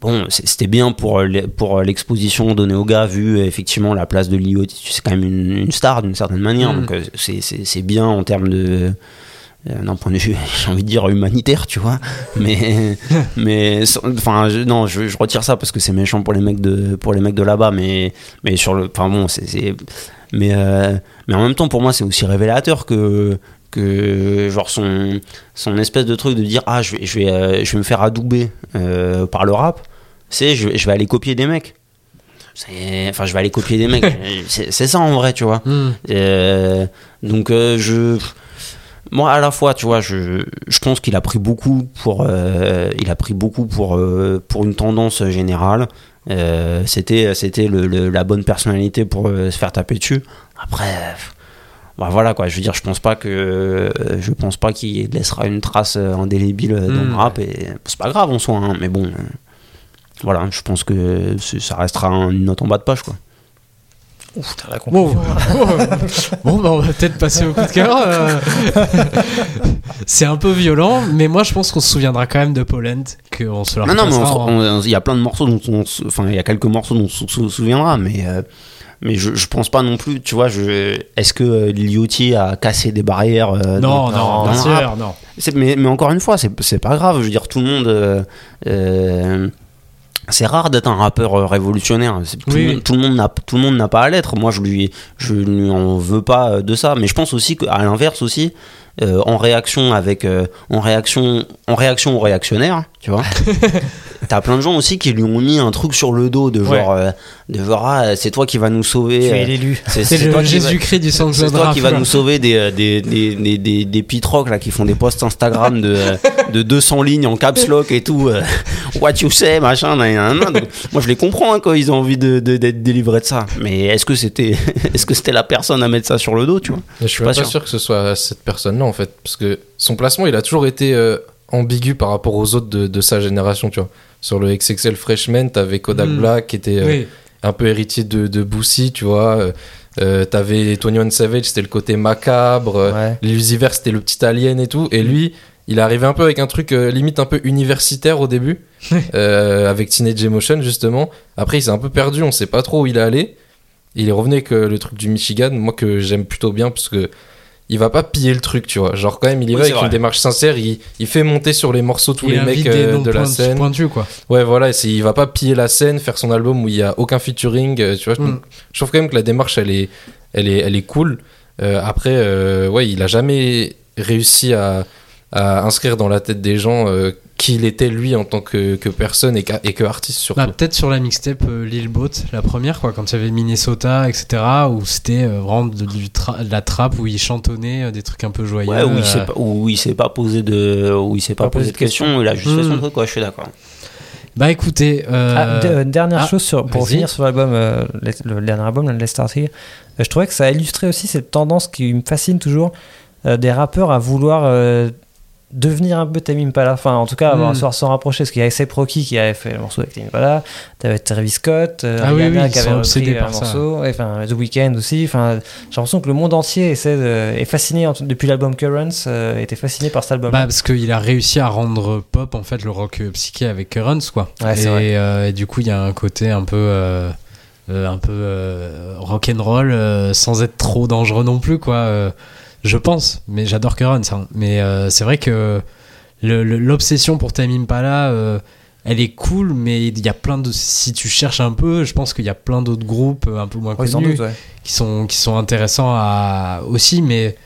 Bon, c'était bien pour, pour l'exposition donnée aux gars, vu euh, effectivement la place de Lio. C'est quand même une, une star d'une certaine manière, Mm. donc euh, c'est- bien en termes de, euh, d'un point de vue, <laughs> j'ai envie de dire humanitaire, tu vois. Mais, <laughs> mais, enfin, je- non, je, je retire ça parce que c'est méchant pour les mecs de, pour les mecs de là-bas. Mais, mais sur le, enfin bon, c'est, mais, euh, mais en même temps, pour moi, c'est aussi révélateur que, que genre son, son espèce de truc de dire ah, je vais, je vais, euh, je vais me faire adouber euh, par le rap. C'est, je, vais- je vais aller copier des mecs. Enfin, je vais aller copier des mecs. <laughs> c'est, ça en vrai, tu vois. Hmm. Euh, donc euh, je moi à la fois tu vois je, je pense qu'il a pris beaucoup pour euh, il a pris beaucoup pour euh, pour une tendance générale. Euh, c'était c'était le, le- la bonne personnalité pour se faire taper dessus. Après bah voilà quoi. Je veux dire je pense pas que je pense pas qu'il laissera une trace indélébile dans le rap et c'est pas grave en soi hein, mais bon voilà je pense que ça restera une note en bas de page quoi Ouf, t'as la conclusion. <laughs> bon, bah, on va peut-être passer au coup de cœur. euh. <laughs> c'est un peu violent, mais moi je pense qu'on se souviendra quand même de Poland, qu'on se Non, non, mais il y a plein de morceaux dont on se- enfin, il y a quelques morceaux dont on se sou- souviendra, mais, euh, mais je, je pense pas non plus, tu vois, je, est-ce que euh, Lil a cassé des barrières euh, Non, dans- non, dans bien sûr, non. C'est- mais, mais encore une fois, c'est, c'est pas grave, je veux dire, tout le monde. C'est rare d'être un rappeur euh, révolutionnaire. Tout, Oui. le monde- tout le monde n'a tout le monde n'a pas à l'être. Moi, je lui je lui en veux pas euh, de ça. Mais je pense aussi qu'à l'inverse aussi, euh, en réaction avec euh, en réaction en réaction aux réactionnaires, tu vois. <laughs> t'as plein de gens aussi qui lui ont mis un truc sur le dos de genre, euh, de genre ah, c'est toi qui va nous sauver. Tu es euh, l'élu. c'est C'est c'est le Jésus-Christ du c'est SoundCloud toi qui va quoi. nous sauver des, euh, des, des, des, des, des pitrocs, là, qui font des posts Instagram de, de 200 lignes en caps lock et tout. what you say, machin. nan, nan, nan. Donc, moi, je les comprends hein, quand ils ont envie de- de- d'être délivrés de ça. Mais est-ce que c'était <laughs> est-ce que c'était la personne à mettre ça sur le dos, tu vois? Je suis pas, sûr. que ce soit cette personne-là en fait, parce que son placement il a toujours été euh, ambigu par rapport aux autres de, de sa génération, tu vois. Sur le XXL Freshman, t'avais Kodak Mm. Black qui était euh, Oui. un peu héritier de, de Boosie, tu vois. Euh, euh, t'avais Tony One Savage, c'était le côté macabre. euh, Ouais. L'Usiver, c'était le petit alien et tout. Et lui, il est arrivé un peu avec un truc euh, limite un peu universitaire au début, euh, avec Teenage Emotion justement. Après, il s'est un peu perdu, on sait pas trop où il est allé. Il est revenu avec euh, le truc du Michigan, moi que j'aime plutôt bien parce que il va pas piller le truc, tu vois. Genre quand même, il y Oui, va avec vrai. une démarche sincère. Il, il fait monter sur les morceaux tous Il les mecs euh, de la point- scène. pointus, quoi. Ouais, voilà, il va pas piller la scène, faire son album où il y a aucun featuring, euh, tu vois. Mm. Je trouve quand même que la démarche, elle est, elle est, elle est cool. Euh, après, euh, ouais, il a jamais réussi à, à inscrire dans la tête des gens euh, qui il était lui en tant que, que personne et, que artiste surtout. Bah, peut-être sur la mixtape euh, Lil Boat, la première, quoi, quand il y avait Minnesota, etc., où c'était euh, vraiment de, du tra- de la trappe, où il chantonnait euh, des trucs un peu joyeux. Ouais, où il euh, s'est pas, où il s'est pas posé de, où il s'est pas, Pas posé de de questions, il a juste fait son truc, quoi. Je suis d'accord. Bah écoutez, euh, Ah, euh, dernière ah, chose sur, pour finir sur l'album, euh, Let's- le, dernier album, Let's Start Here, je trouvais que ça illustrait aussi cette tendance qui me fascine toujours euh, des rappeurs à vouloir euh, devenir un peu Tame Impala, enfin en tout cas avoir Mm. s'en s'en rapprocher, parce qu'il y avait A$AP Rocky qui avait fait le morceau avec Tame Impala, t'avais Travis Scott, euh, Ah oui, qui avait repris un par ça. morceau, enfin The Weeknd aussi, enfin j'ai l'impression que le monde entier essaie de- est fasciné depuis l'album Currents, euh, était fasciné par cet album. Bah, parce qu'il a réussi à rendre pop en fait le rock euh, psyché avec Currents quoi. Ouais, et, vrai. euh, et du coup il y a un côté un peu euh, euh, un peu euh, rock and roll sans être trop dangereux non plus quoi. Je pense, mais j'adore Currents. hein. Mais euh, c'est vrai que l'obsession pour Tame Impala, euh, elle est cool, mais il y a plein de si tu cherches un peu, je pense qu'il y a plein d'autres groupes un peu moins Oui, sans connus doute, ouais. qui sont qui sont intéressants à aussi mais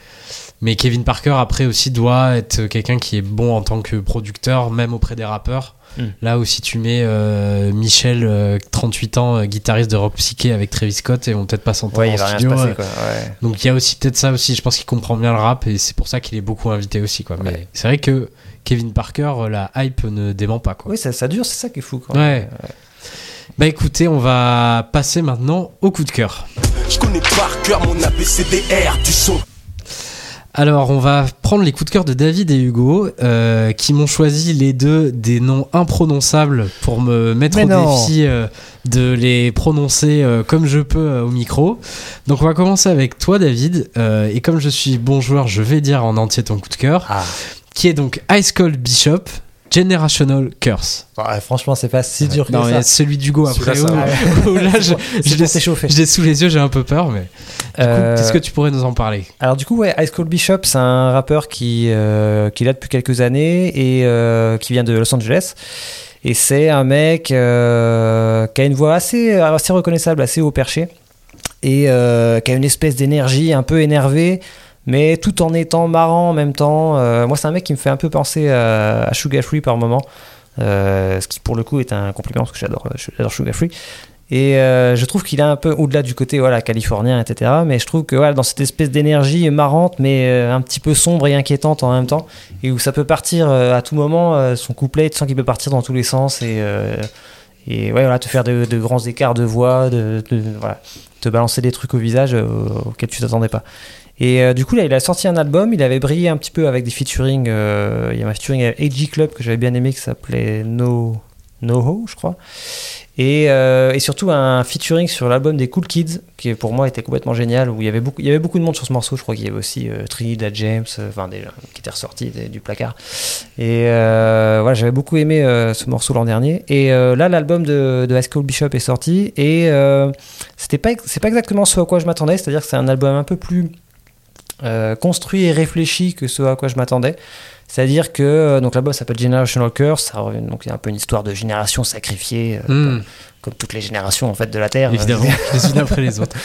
mais Kevin Parker après aussi doit être quelqu'un qui est bon en tant que producteur même auprès des rappeurs Mm. là aussi tu mets euh, Michel euh, 38 ans euh, guitariste de rock psyché avec Travis Scott et on peut-être pas s'entendre Ouais, en il va rien se studio passer euh, quoi. ouais. donc il y a aussi peut-être ça aussi je pense qu'il comprend bien le rap et c'est pour ça qu'il est beaucoup invité aussi quoi mais Ouais. c'est vrai que Kevin Parker euh, la hype ne dément pas quoi Oui, ça, ça dure, c'est ça qui est fou. Quoi. Ouais. bah écoutez on va passer maintenant au coup de cœur Je connais par cœur mon ABCDR du son. Alors, on va prendre les coups de cœur de David et Hugo, euh, qui m'ont choisi les deux des noms imprononçables pour me mettre Mais au non. défi euh, de les prononcer euh, comme je peux au micro. Donc, on va commencer avec toi, David. et comme je suis bon joueur, je vais dire en entier ton coup de cœur, Ah. qui est donc Ice Cold Bishop. Generational Curse. Ouais, franchement, c'est pas si dur que Non, il y ça. a celui d'Hugo après. Celui-là, ça où- <laughs> où là, <laughs> je, je l'ai je l'ai sous les yeux, j'ai un peu peur, mais. Euh, Qu'est-ce que tu pourrais nous en parler? Alors du coup, ouais, Ice Cold Bishop, c'est un rappeur qui, euh, qui est là depuis quelques années et euh, qui vient de Los Angeles. Et c'est un mec qui a une voix assez, assez reconnaissable, assez haut perché. Et qui a une espèce d'énergie un peu énervée, mais tout en étant marrant en même temps. Euh, moi, c'est un mec qui me fait un peu penser à, à Sugar Free par moment. Euh, ce qui pour le coup est un compliment parce que j'adore j'adore Sugar Free. Et euh, je trouve qu'il est un peu au-delà du côté voilà californien, etc. Mais je trouve que voilà, dans cette espèce d'énergie marrante, mais euh, un petit peu sombre et inquiétante en même temps, et où ça peut partir euh, à tout moment, euh, son couplet, tu sens qu'il peut partir dans tous les sens et euh, et ouais, voilà, te faire de, grands écarts de voix, te balancer des trucs au visage euh, auxquels tu t'attendais pas. Et euh, du coup, là, il a sorti un album. Il avait brillé un petit peu avec des featuring. euh, il y a un featuring avec AG Club que j'avais bien aimé qui s'appelait No Noho, je crois. Et, euh, et surtout un featuring sur l'album des Cool Kids, qui pour moi était complètement génial, où il y avait beaucoup, il y avait beaucoup de monde sur ce morceau. Je crois qu'il y avait aussi Trinidad James, enfin des qui étaient ressortis des- du placard. Et voilà, j'avais beaucoup aimé ce morceau l'an dernier. Et là, l'album de, de Bishop est sorti, et c'était pas, c'est pas exactement ce à quoi je m'attendais. C'est-à-dire que c'est un album un peu plus euh, construit et réfléchi que ce à quoi je m'attendais. C'est-à-dire que euh, donc l'album s'appelle Generational Curse, ça donc il y a un peu une histoire de génération sacrifiée, euh, Hmm, comme, comme toutes les générations en fait de la Terre. Évidemment, <laughs> les unes après les autres.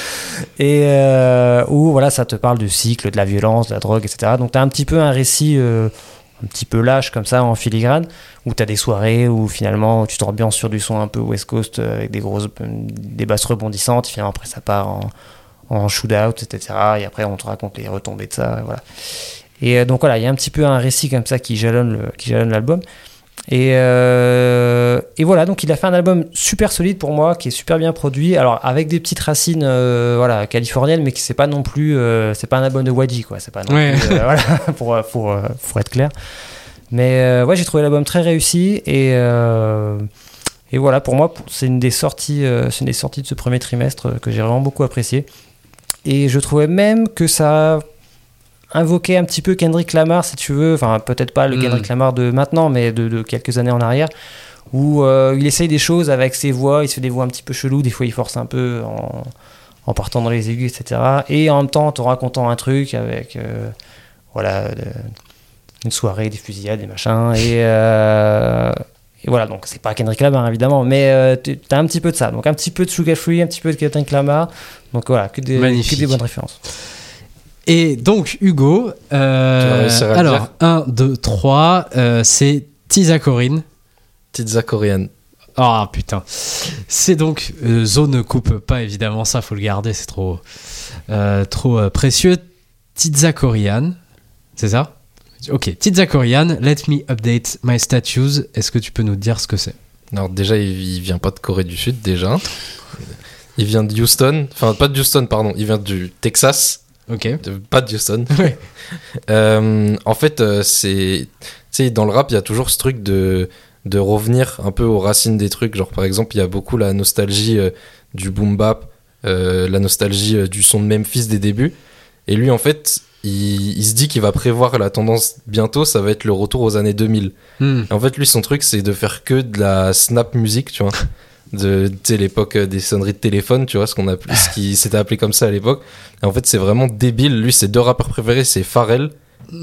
Et euh, où voilà, ça te parle du cycle, de la violence, de la drogue, etc. Donc tu as un petit peu un récit euh, un petit peu lâche comme ça en filigrane, où tu as des soirées où finalement tu t'ambiances sur du son un peu West Coast avec des grosses des basses rebondissantes, finalement après ça part en, en shootout, etc. Et après on te raconte les retombées de ça, et voilà. Et euh, donc voilà, il y a un petit peu un récit comme ça qui jalonne le- qui jalonne l'album. Et, euh, et voilà, donc il a fait un album super solide pour moi, qui est super bien produit. Alors avec des petites racines, euh, voilà, californiennes, mais qui c'est pas non plus, euh, c'est pas un album de Wadji, quoi. C'est pas non Ouais. plus, <laughs> voilà, pour, pour, pour être clair. Mais ouais, j'ai trouvé l'album très réussi et et voilà, pour moi, c'est une des sorties, c'est une des sorties de ce premier trimestre que j'ai vraiment beaucoup apprécié. Et je trouvais même que ça invoquait un petit peu Kendrick Lamar, si tu veux. Enfin, peut-être pas le Mm. Kendrick Lamar de maintenant, mais de, de quelques années en arrière, où euh, il essaye des choses avec ses voix. Il se fait des voix un petit peu cheloues. Des fois, il force un peu en, en partant dans les aigus, etc. Et en même temps, en te racontant un truc avec, euh, voilà, de- une soirée, des fusillades, des machins. Et, euh, et voilà, donc c'est pas Kendrick Lamar évidemment, mais euh, tu as un petit peu de ça. Donc un petit peu de Sugar Free, un petit peu de Kendrick Lamar. Donc voilà, que des, que des bonnes références. Et donc, Hugo, euh, alors, dire 1, 2, 3, euh, c'est Tisa Corinne. Pizza coréenne. Ah putain. C'est donc. euh, Zo ne coupe pas évidemment, ça faut le garder, c'est trop, euh, trop euh, précieux. Tizza Korean, c'est ça? Ok, Tizza Korean, let me update my statues. Est-ce que tu peux nous dire ce que c'est? Alors déjà, il, il vient pas de Corée du Sud déjà. Il vient de Houston, enfin pas de Houston, pardon, il vient du Texas, Ok. de- pas de Houston. <laughs> Ouais. Euh, en fait, euh, c'est, tu sais, dans le rap, il y a toujours ce truc de de revenir un peu aux racines des trucs. Genre par exemple, il y a beaucoup la nostalgie euh, du boom bap, la nostalgie du son de Memphis des débuts. Et lui, en fait, il, il se dit qu'il va prévoir la tendance bientôt. Ça va être le retour aux années 2000. Hmm. En fait, lui, son truc, c'est de faire que de la snap music, tu vois. <laughs> De, tu sais, l'époque euh, des sonneries de téléphone, tu vois, ce qu'on a, ce qui <laughs> s'était appelé comme ça à l'époque. Et en fait, c'est vraiment débile. Lui, ses deux rappeurs préférés, c'est Pharrell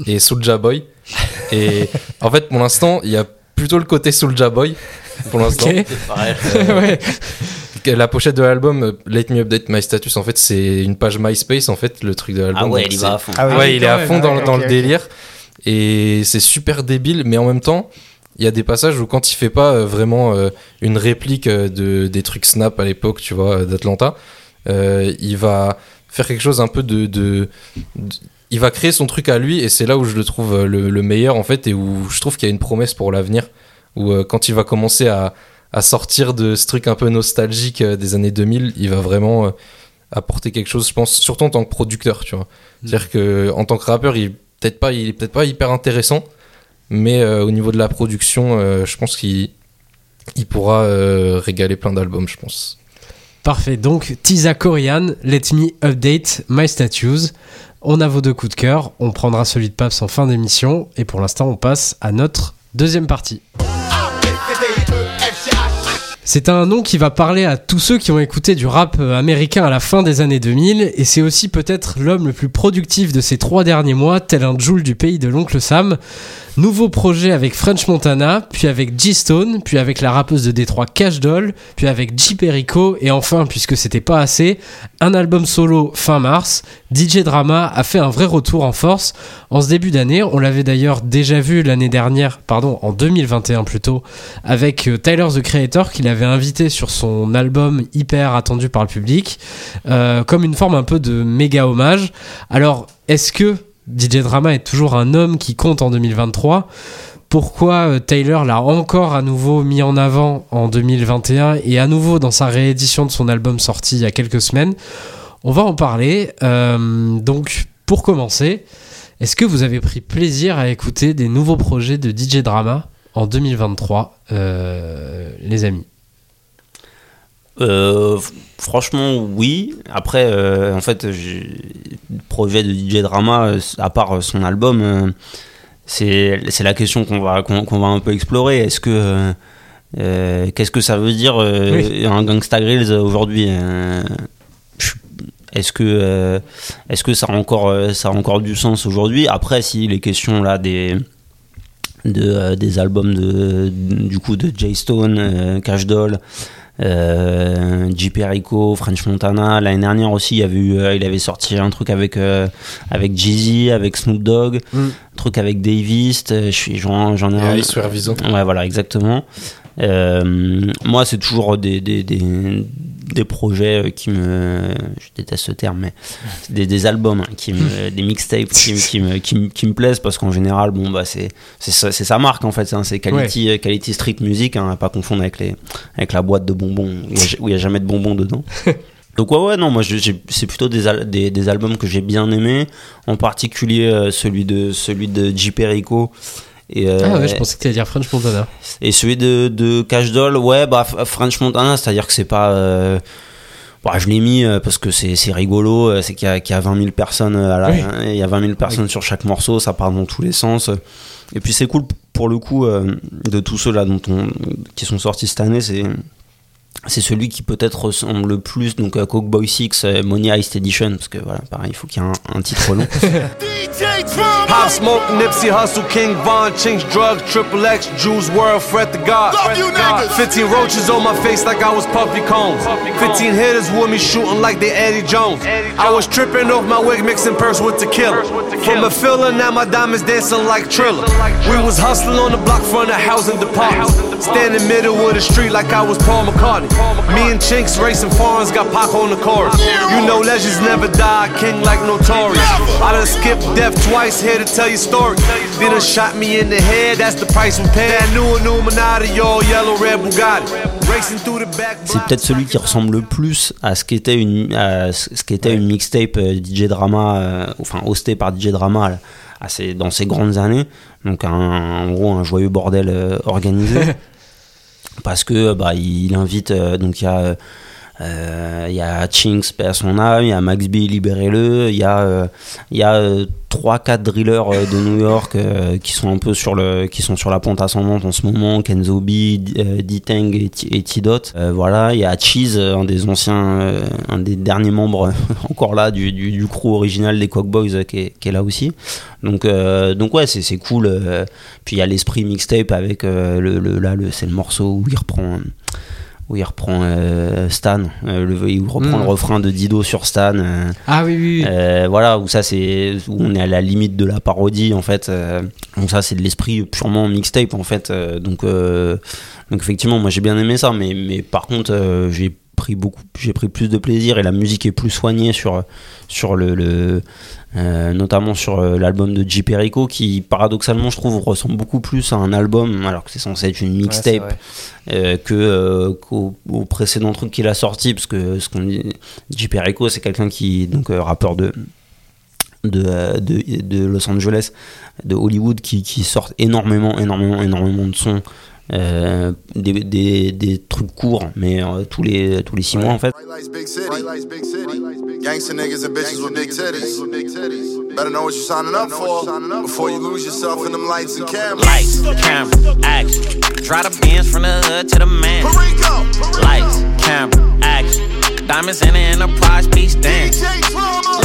et Soulja Boy. <laughs> Et en fait, pour l'instant, il y a plutôt le côté Soulja Boy. Pour l'instant. Ok. Pareil. ouais. La pochette de l'album, euh, Let Me Update My Status, en fait, c'est une page MySpace, en fait, le truc de l'album. Ah ouais, Donc, il va à fond. Ah ouais, il est à fond dans, ouais, dans le délire. Et c'est super débile, mais en même temps, il y a des passages où quand il fait pas euh, vraiment euh, une réplique euh, de, des trucs Snap à l'époque, tu vois, d'Atlanta, euh, il va faire quelque chose un peu de, de- de- Il va créer son truc à lui, et c'est là où je le trouve le, le meilleur, en fait, et où je trouve qu'il y a une promesse pour l'avenir. Où euh, quand il va commencer à, à sortir de ce truc un peu nostalgique euh, des années 2000, il va vraiment euh, apporter quelque chose, je pense, surtout en tant que producteur, tu vois. C'est-à-dire que en tant que rappeur, il peut-être pas, il est peut-être pas hyper intéressant, mais euh, au niveau de la production, euh, je pense qu'il il pourra euh, régaler plein d'albums, je pense. Parfait. Donc, Tisa Korean, let me update my statues. On a vos deux coups de cœur. On prendra celui de Paps en fin d'émission. Et pour l'instant, on passe à notre deuxième partie. C'est un nom qui va parler à tous ceux qui ont écouté du rap euh, américain à la fin des années 2000 et c'est aussi peut-être l'homme le plus productif de ces trois derniers mois, tel un Joule du pays de l'oncle Sam. Nouveau projet avec French Montana, puis avec G-Stone, puis avec la rappeuse de Détroit Cash Doll, puis avec J. Perico, et enfin, puisque c'était pas assez, un album solo fin mars. DJ Drama a fait un vrai retour en force en ce début d'année. On l'avait d'ailleurs déjà vu l'année dernière, pardon, en 2021 plutôt, avec euh, Tyler the Creator qu'il avait invité sur son album hyper attendu par le public, euh, comme une forme un peu de méga hommage. Alors, est-ce que DJ Drama est toujours un homme qui compte en 2023 pourquoi euh, Taylor l'a encore à nouveau mis en avant en 2021 et à nouveau dans sa réédition de son album sorti il y a quelques semaines? On va en parler. Euh, donc, pour commencer, est-ce que vous avez pris plaisir à écouter des nouveaux projets de DJ Drama en 2023, euh, les amis? Euh, franchement, oui. Après, euh, en fait, projet de DJ Drama, euh, à part son album, c'est la question qu'on va, qu'on va un peu explorer. Est-ce que. euh, Qu'est-ce que ça veut dire Oui. un Gangsta Grills aujourd'hui Est-ce que, est-ce que ça, a encore, ça a encore du sens aujourd'hui? Après, si les questions là des. De, des albums de, du coup de Jay Stone, Cash Doll, euh, J. Perico, French Montana. L'année dernière aussi, il, y avait eu, euh, il avait sorti un truc avec, euh, avec Jeezy, avec Snoop Dogg, Mm. un truc avec Davis. euh, Je suis, j'en, ai un. Ouais, voilà, exactement. Euh, moi, c'est toujours des, des, des, des projets euh, qui me. Je déteste ce terme, mais des, des albums, hein, qui me, <laughs> des mixtapes qui, me- qui, me, qui, me, qui me plaisent parce qu'en général, bon, bah, c'est, sa- marque en fait. hein, c'est quality, euh, quality street music, hein, à pas confondre avec, les, avec la boîte de bonbons où il a- n'y a, jamais de bonbons dedans. <laughs> Donc ouais ouais non moi c'est plutôt des, al- des, des albums que j'ai bien aimés en particulier euh, celui de celui de J Perico et euh, Ah ouais, je pensais que tu allais dire French Montana. et celui de, de Cash Doll, ouais, bah, French Montana, c'est-à-dire que c'est pas. euh, bah, je l'ai mis euh, parce que c'est rigolo, c'est qu'il y, a- qu'il y a 20 000 personnes, à la- Oui. il y a 20 000 personnes sur chaque morceau, ça part dans tous les sens. Et puis c'est cool pour le coup de tous ceux-là dont on, qui sont sortis cette année, c'est. C'est celui qui peut-être ressemble le plus donc à Coke Boy 6 euh, Money Heist Edition parce que voilà pareil il faut qu'il y ait un, un titre long <laughs> Pop Smoke, Nipsey Hustle, King Von, Chinks Drugs, Triple X, Juice World, Fret the God. Love you niggas. 15 roaches on my face like I was Puffy Combs. 15 hitters with me shooting like they Eddie Jones. I was tripping off my wig, mixing purse with tequila. From a filler, now my diamonds dancing like Triller. We was hustling on the block front of housing departments. Standing middle of the street like I was Paul McCartney. Me and Chinks racing foreigns, got Pac on the chorus. You know legends never die, king like Notorious. I done skipped death twice, here to tell you story. Then done shot me in the head, that's the price we pay. That new Illuminati, all yellow red Bugatti. Racing through the back. c'est peut-être celui qui ressemble le plus à ce qu'était une à ce qu'était une mixtape euh, DJ Drama euh, enfin hostée par DJ Drama à ses- dans ses grandes années donc un, en gros un joyeux bordel euh, organisé <laughs> parce que bah il invite euh, donc il y a euh, euh, il y a Chinks, paix à son âme, il y a Max B, libérez-le, il y a, euh, il a euh, 3-4 drillers euh, de New York euh, qui sont un peu sur le, qui sont sur la pente ascendante en ce moment, Kenzo B, D-Tang et, et T-Dot. Voilà, il y a Cheese, un des anciens, un des derniers membres <laughs> encore là du, du, crew original des Cock Boys qui, est, là aussi. Donc, donc ouais, c'est cool. puis il y a l'esprit mixtape avec le, le- là, le, c'est le morceau où il reprend. Où il reprend euh, Stan, euh, le, il reprend Mm. le refrain de Dido sur Stan. euh, Ah oui, oui. oui. euh, voilà, où ça c'est où on est à la limite de la parodie en fait. euh, donc ça c'est de l'esprit purement mixtape en fait. donc euh, donc effectivement moi j'ai bien aimé ça, mais mais par contre euh, j'ai pris beaucoup, j'ai pris plus de plaisir et la musique est plus soignée sur sur le, le euh, notamment sur euh, l'album de J Perico qui paradoxalement je trouve ressemble beaucoup plus à un album alors que c'est censé être une mixtape euh, que euh, qu'au au précédent truc qu'il a sorti parce que ce qu'on dit J Perico c'est quelqu'un qui donc rappeur de de, de de Los Angeles de Hollywood qui, qui sort énormément énormément énormément de sons euh, des, des, des trucs courts mais euh, tous les tous les six mois en fait. Better know what you're signing up for before you lose yourself in them lights and cameras. Lights, camera, action. Drive the Benz from the hood to the man. Lights, camera, action. Diamonds in the enterprise, beast dance.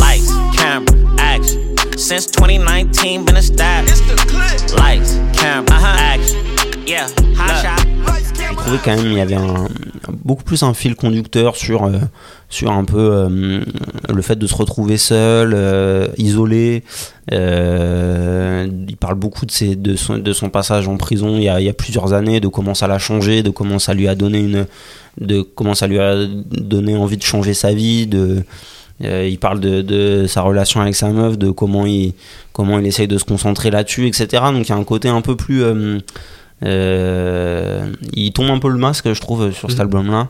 Lights, camera, action. Since 2019, been the clip. Lights, camera, action. Yeah, j'ai quand même il y avait beaucoup plus un fil conducteur sur euh, sur un peu euh, le fait de se retrouver seul euh, isolé il parle beaucoup de, ses, de, son, de son passage en prison il y, a, plusieurs années de comment ça l'a changé de comment ça lui a donné une de comment ça lui a donné envie de changer sa vie il parle de, sa relation avec sa meuf, de comment il, comment il essaye de se concentrer là-dessus, etc. Donc il y a un côté un peu plus. Il tombe un peu le masque, je trouve, sur cet Mhm. album-là.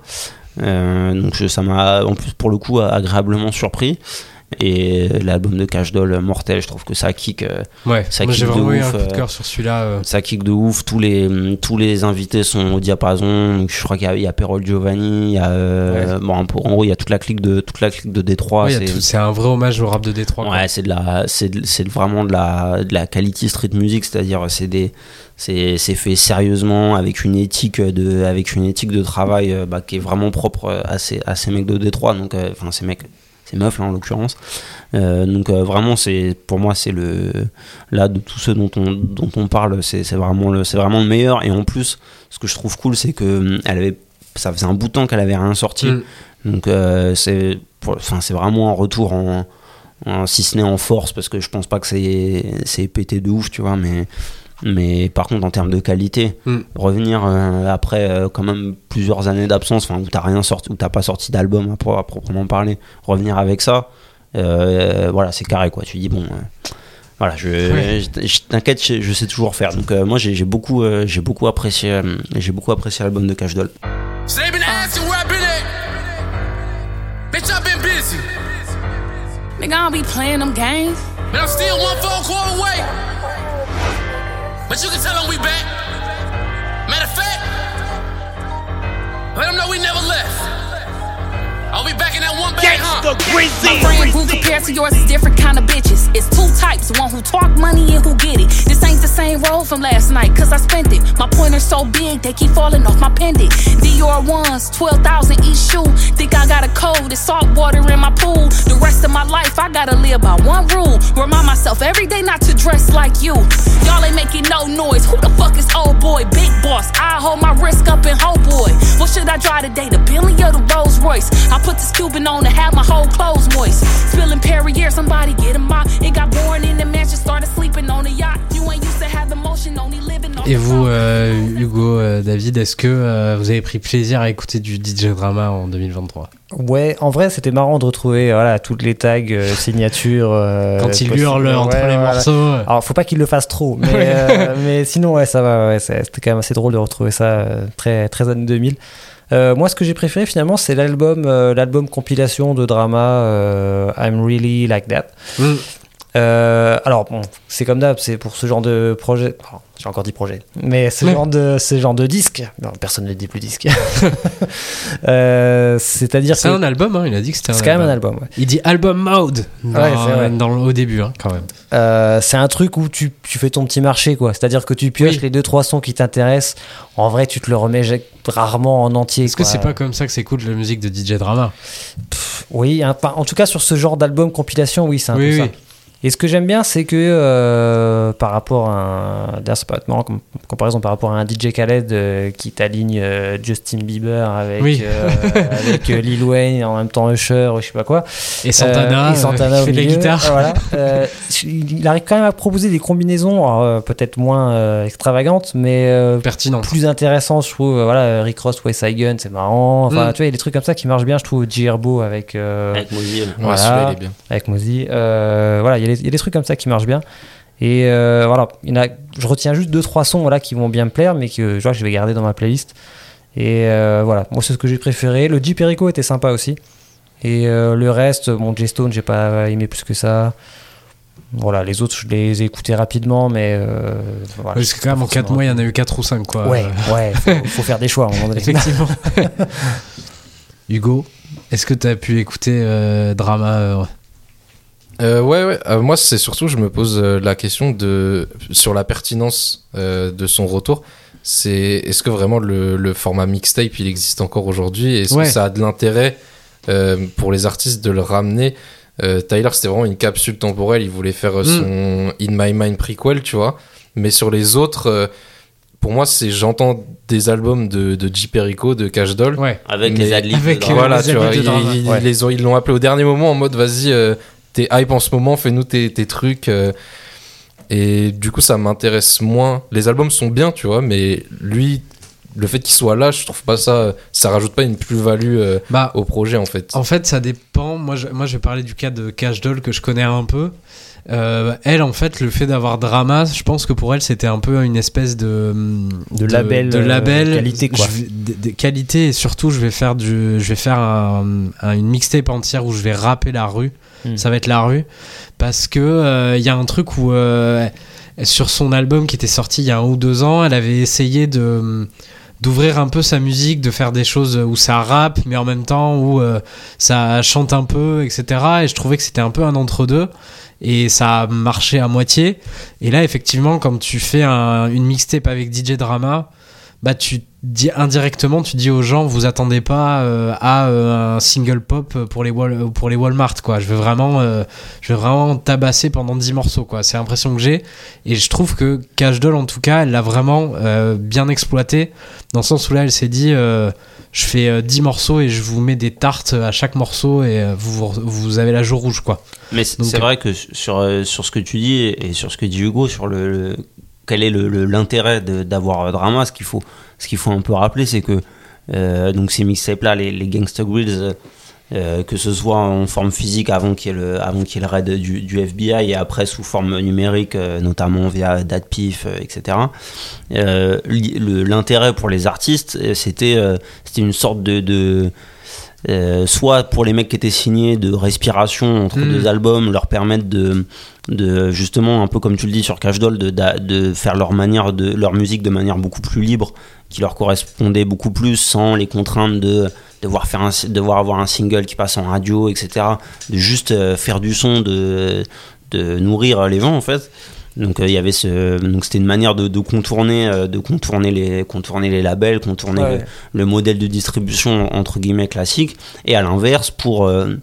Euh, donc ça m'a, en plus, pour le coup, agréablement surpris. Et l'album de Cash Doll, Mortel, je trouve que ça kick. euh, Ouais, ça j'ai kick de vraiment eu un coup de euh, cœur sur celui-là. euh. ça kick de ouf. Tous les, tous les invités sont au diapason. Donc, je crois qu'il y a, il y a Perol Giovanni. Il y a, bon, en gros, il y a toute la clique de, toute la clique de Détroit. Ouais, c'est- un vrai hommage au rap de Détroit. Ouais, c'est de la, c'est vraiment de la, de la quality street music, c'est-à-dire c'est des, c'est, c'est fait sérieusement avec une éthique de, avec une éthique de travail bah, qui est vraiment propre à ces, à ces mecs de Détroit, donc euh, enfin ces mecs, ces meufs là en l'occurrence. Euh, donc euh, vraiment c'est, pour moi c'est le, là de tous ceux dont on, dont on parle, c'est, vraiment le, c'est vraiment le meilleur. Et en plus, ce que je trouve cool, c'est que hum, elle avait ça faisait un bout de temps qu'elle avait rien sorti. Mm. Donc euh, c'est enfin c'est vraiment un retour en, en- si ce n'est en force parce que je pense pas que c'est c'est pété de ouf, tu vois, mais mais par contre en termes de qualité, Mm. revenir euh, après euh, quand même plusieurs années d'absence, enfin où t'as rien sorti, où t'as pas sorti d'album à, à proprement parler, revenir avec ça, euh, voilà c'est carré quoi. Tu dis bon. euh, voilà, je, Ouais. je- je t'inquiète, je, je sais toujours faire. Donc euh, moi j'ai j'ai beaucoup, euh, j'ai beaucoup apprécié, euh, j'ai beaucoup apprécié l'album de Cash Doll. So they been asking where I been at. Bitch, I've been busy. Nigga, I don't be playing them games. But I'm still one phone call away. But you can tell them we back. Matter of fact, let them know we never left. I'll be back in that one bag, huh? My friend group compared to yours is different kind of bitches. It's two types, one who talk money and who get it. This ain't the same roll from last night, cause I spent it. My pointer's so big, they keep falling off my pendant. Dior ones, 12,000 each shoe. Think I got a cold, it's salt water in my pool. The rest of my life, I gotta live by one rule. Remind myself every day not to dress like you. Y'all ain't making no noise. Who the fuck is old boy? Big boss. I hold my risk up in whole boy. What should I drive today? The Bentley or the Rolls Royce? I put this Cuban on to have my whole clothes moist. Spilling Perrier, somebody get him out. It got born in the mansion, started sleeping on a yacht. You ain't used to have the motion, only living on Et vous, euh, Hugo, euh, David, est-ce que euh, vous avez pris plaisir à écouter du DJ drama en 2023 Ouais, en vrai, c'était marrant de retrouver voilà, toutes les tags, euh, signatures. euh, Quand il hurle entre Ouais, les voilà. morceaux. Alors, faut pas qu'il le fasse trop, <laughs> mais, euh, mais sinon, ouais, ça va. Ouais, c'était quand même assez drôle de retrouver ça euh, très, très années 2000. Euh, moi, ce que j'ai préféré finalement, c'est l'album, euh, l'album compilation de drama euh, I'm Really Like That. Mm. Euh, alors bon, c'est comme d'hab, c'est pour ce genre de projet. oh, J'ai encore dit projet, mais ce genre de ce genre de disque. Non, personne ne dit plus disque. <laughs> Euh, C'est-à-dire C'est un album, hein, il a dit que c'était un c'est quand même un album. ouais. Il dit album mode dans, Ouais, c'est vrai. dans le- au début, hein, quand même. Euh, c'est un truc où tu, tu fais ton petit marché, quoi. C'est-à-dire que tu pioches Oui. les deux trois sons qui t'intéressent. En vrai, tu te le remets rarement en entier. Est-ce que c'est pas comme ça que s'écoute la musique de DJ Drama? Oui, hein, en tout cas sur ce genre d'album compilation, oui, c'est un Oui, peu oui. ça. Et ce que j'aime bien, c'est que euh, par rapport à un. D'ailleurs, c'est pas marrant comme comparaison par rapport à un DJ Khaled euh, qui t'aligne euh, Justin Bieber avec, Oui. euh, <laughs> avec euh, Lil Wayne et en même temps Usher ou je sais pas quoi. Et Santana, Euh, et Santana euh, qui fait de la milieu, guitare. voilà. <laughs> Euh, il arrive quand même à proposer des combinaisons, euh, peut-être moins euh, extravagantes, mais euh, Pertinente. plus intéressantes, je trouve. Voilà, Rick Ross, West Gun, c'est marrant. Enfin, Mm. tu vois, il y a des trucs comme ça qui marchent bien, je trouve. J. Herbo avec. euh, Avec Mozy, Ouais, Voilà. avec Mozy. Euh, voilà, il y, a des- il y a des trucs comme ça qui marchent bien. Et euh, voilà, il y en a, je retiens juste deux trois sons voilà, qui vont bien me plaire, mais que je vois je vais garder dans ma playlist. Et euh, voilà, moi c'est ce que j'ai préféré. Le J Perico était sympa aussi. Et euh, le reste, bon, J Stone, j'ai pas aimé plus que ça. Voilà, les autres, je les ai écoutés rapidement, mais euh, voilà, Parce que quand même, en 4 mois, il y en a eu 4 ou 5, quoi. Ouais, ouais, <laughs> faut, faut faire des choix à un moment donné. Effectivement. <laughs> Hugo, est-ce que tu as pu écouter Drama euh, ouais, ouais. Euh, moi, c'est surtout, je me pose euh, la question de sur la pertinence euh, de son retour. C'est est-ce que vraiment le, le format mixtape il existe encore aujourd'hui? Est-ce Ouais. que ça a de l'intérêt euh, pour les artistes de le ramener? Euh, Tyler, c'était vraiment une capsule temporelle. Il voulait faire euh, son In My Mind prequel, tu vois. Mais sur les autres, euh, pour moi, c'est j'entends des albums de, de J Perico, de Cash Doll. Ouais. Avec les adlibs. avec. Voilà, les tu vois, ils, Ouais. ils l'ont appelé au dernier moment en mode vas-y, euh, t'es hype en ce moment, fais-nous tes, tes trucs. euh. et du coup, ça m'intéresse moins. Les albums sont bien, tu vois, mais lui, le fait qu'il soit là, je trouve pas ça. Ça rajoute pas une plus-value euh, Bah, au projet en fait. En fait, ça dépend. Moi, je, moi, je vais parler du cas de Cash Doll que je connais un peu. Euh, elle, en fait, le fait d'avoir drama, je pense que pour elle, c'était un peu une espèce de De label, de euh, label qualité, quoi. Je de, de qualité et surtout, je vais faire du, je vais faire un- un- une mixtape entière où je vais rapper la rue. Hmm. Ça va être la rue parce que euh, il y a un truc où euh, sur son album qui était sorti il y a un ou deux ans, elle avait essayé de d'ouvrir un peu sa musique, de faire des choses où ça rappe, mais en même temps où euh, ça chante un peu, etc. Et je trouvais que c'était un peu un entre-deux. Et ça a marché à moitié. Et là, effectivement, quand tu fais un- une mixtape avec DJ Drama, bah tu dis indirectement, tu dis aux gens, vous attendez pas euh, à euh, un single pop pour les Wal- pour les Walmart quoi. Je veux vraiment, euh, je veux vraiment tabasser pendant 10 morceaux quoi. C'est l'impression que j'ai et je trouve que Cash Doll en tout cas, elle l'a vraiment euh, bien exploité dans le sens où là, elle s'est dit. je fais euh, 10 morceaux et je vous mets des tartes à chaque morceau et vous, vous, avez la joue rouge quoi. Mais c'est vrai que sur, sur ce que tu dis et sur ce que dit Hugo, sur le, le- quel est l'intérêt d'avoir euh, Drama, ce qu'il faut, qu'il faut un peu rappeler, c'est que euh, donc ces mixtapes-là, les, les Gangsta Grills, euh, que ce soit en forme physique avant qu'il y ait le, avant qu'il y ait le raid du, du FBI et après sous forme numérique, euh, notamment via DatPiff, euh, etc. L'intérêt pour les artistes, c'était c'était une sorte de, de euh, soit pour les mecs qui étaient signés de respiration entre Mm. deux albums, leur permettre de, de justement un peu comme tu le dis sur Cash Doll, de, de, de faire leur manière de leur musique de manière beaucoup plus libre, qui leur correspondait beaucoup plus sans les contraintes de devoir faire un, devoir avoir un single qui passe en radio, etc. De juste euh, faire du son, de, de nourrir les gens en fait. Donc euh, il y avait ce donc c'était une manière de, de contourner euh, de contourner les contourner les labels, contourner Ouais. le, le modèle de distribution entre guillemets classique et à l'inverse pour euh,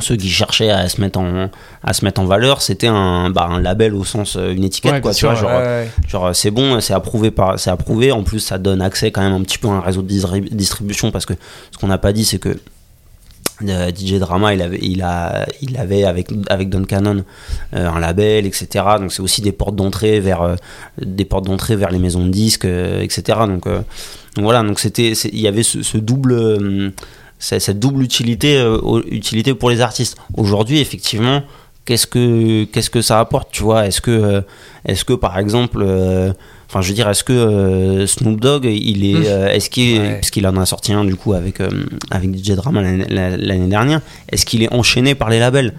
ceux qui cherchaient à se mettre en à se mettre en valeur, c'était un bah, un label au sens euh, une étiquette Ouais, quoi, tu vois, genre ouais, ouais. genre euh, c'est bon, c'est approuvé par c'est approuvé. En plus ça donne accès quand même un petit peu à un réseau de distri- distribution parce que ce qu'on n'a pas dit c'est que euh, DJ Drama il avait il a il avait avec avec Don Cannon euh, un label etc donc c'est aussi des portes d'entrée vers euh, des portes d'entrée vers les maisons de disques euh, etc donc, euh, donc voilà. Donc c'était il y avait ce, ce double euh, cette double utilité euh, utilité pour les artistes. Aujourd'hui effectivement qu'est-ce que qu'est-ce que ça apporte tu vois? Est-ce que euh, est-ce que par exemple euh, enfin je veux dire est-ce que Snoop Dogg il est Mmh. est-ce qu'il Ouais. parce qu'il en a sorti un du coup avec avec DJ Drama l'année l'année dernière est-ce qu'il est enchaîné par les labels?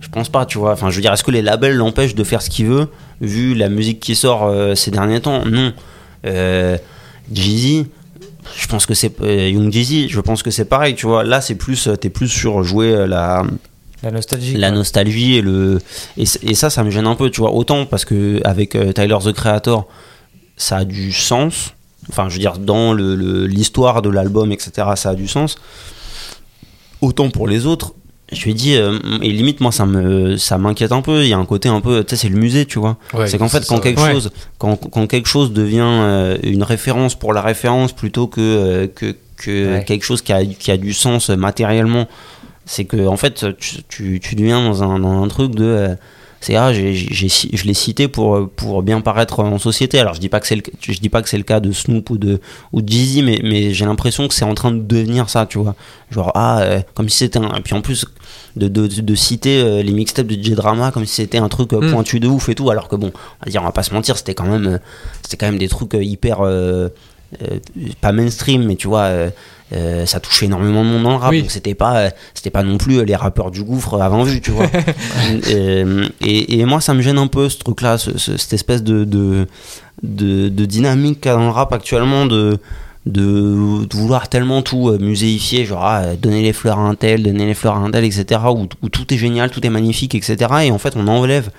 Je pense pas tu vois. Enfin je veux dire est-ce que les labels l'empêchent de faire ce qu'il veut vu la musique qui sort euh, ces derniers temps? Non. Euh, Jeezy je pense que c'est euh, Young Jeezy je pense que c'est pareil tu vois là c'est plus euh, t'es plus sur jouer euh, la La nostalgie. la quoi. nostalgie et le et, ça ça me gêne un peu tu vois autant parce que avec Tyler the Creator ça a du sens enfin je veux dire dans le- le- l'histoire de l'album etc ça a du sens autant pour les autres je lui ai dit euh, et limite moi ça me ça m'inquiète un peu il y a un côté un peu tu sais c'est le musée tu vois Ouais, c'est qu'en fait quand ça, quelque ouais. chose quand, quand quelque chose devient euh, une référence pour la référence plutôt que euh, que, que Ouais. quelque chose qui a, qui a du sens matériellement c'est que en fait tu, tu, tu deviens dans un, dans un truc de c'est ah j'ai, j'ai, je l'ai cité pour pour bien paraître en société alors je dis pas que c'est le je dis pas que c'est le cas de Snoop ou de ou de Jeezy mais mais j'ai l'impression que c'est en train de devenir ça tu vois genre ah euh, comme si c'était un et puis en plus de, de, de citer euh, les mixtapes de J Drama comme si c'était un truc euh, Mm. pointu de ouf et tout alors que bon on va dire on va pas se mentir c'était quand même c'était quand même des trucs hyper pas mainstream mais tu vois euh, euh, ça touchait énormément de monde dans le rap Oui. donc c'était pas euh, c'était pas non plus euh, les rappeurs du gouffre avant vue tu vois <laughs> Euh, et, et moi ça me gêne un peu ce truc là cette espèce de de, de, de dynamique qu'il y a dans le rap actuellement de de, de vouloir tellement tout euh, muséifier, genre ah, donner les fleurs à un tel, donner les fleurs à un tel, etc. Où, où tout est génial, tout est magnifique, etc. Et en fait, on enlève,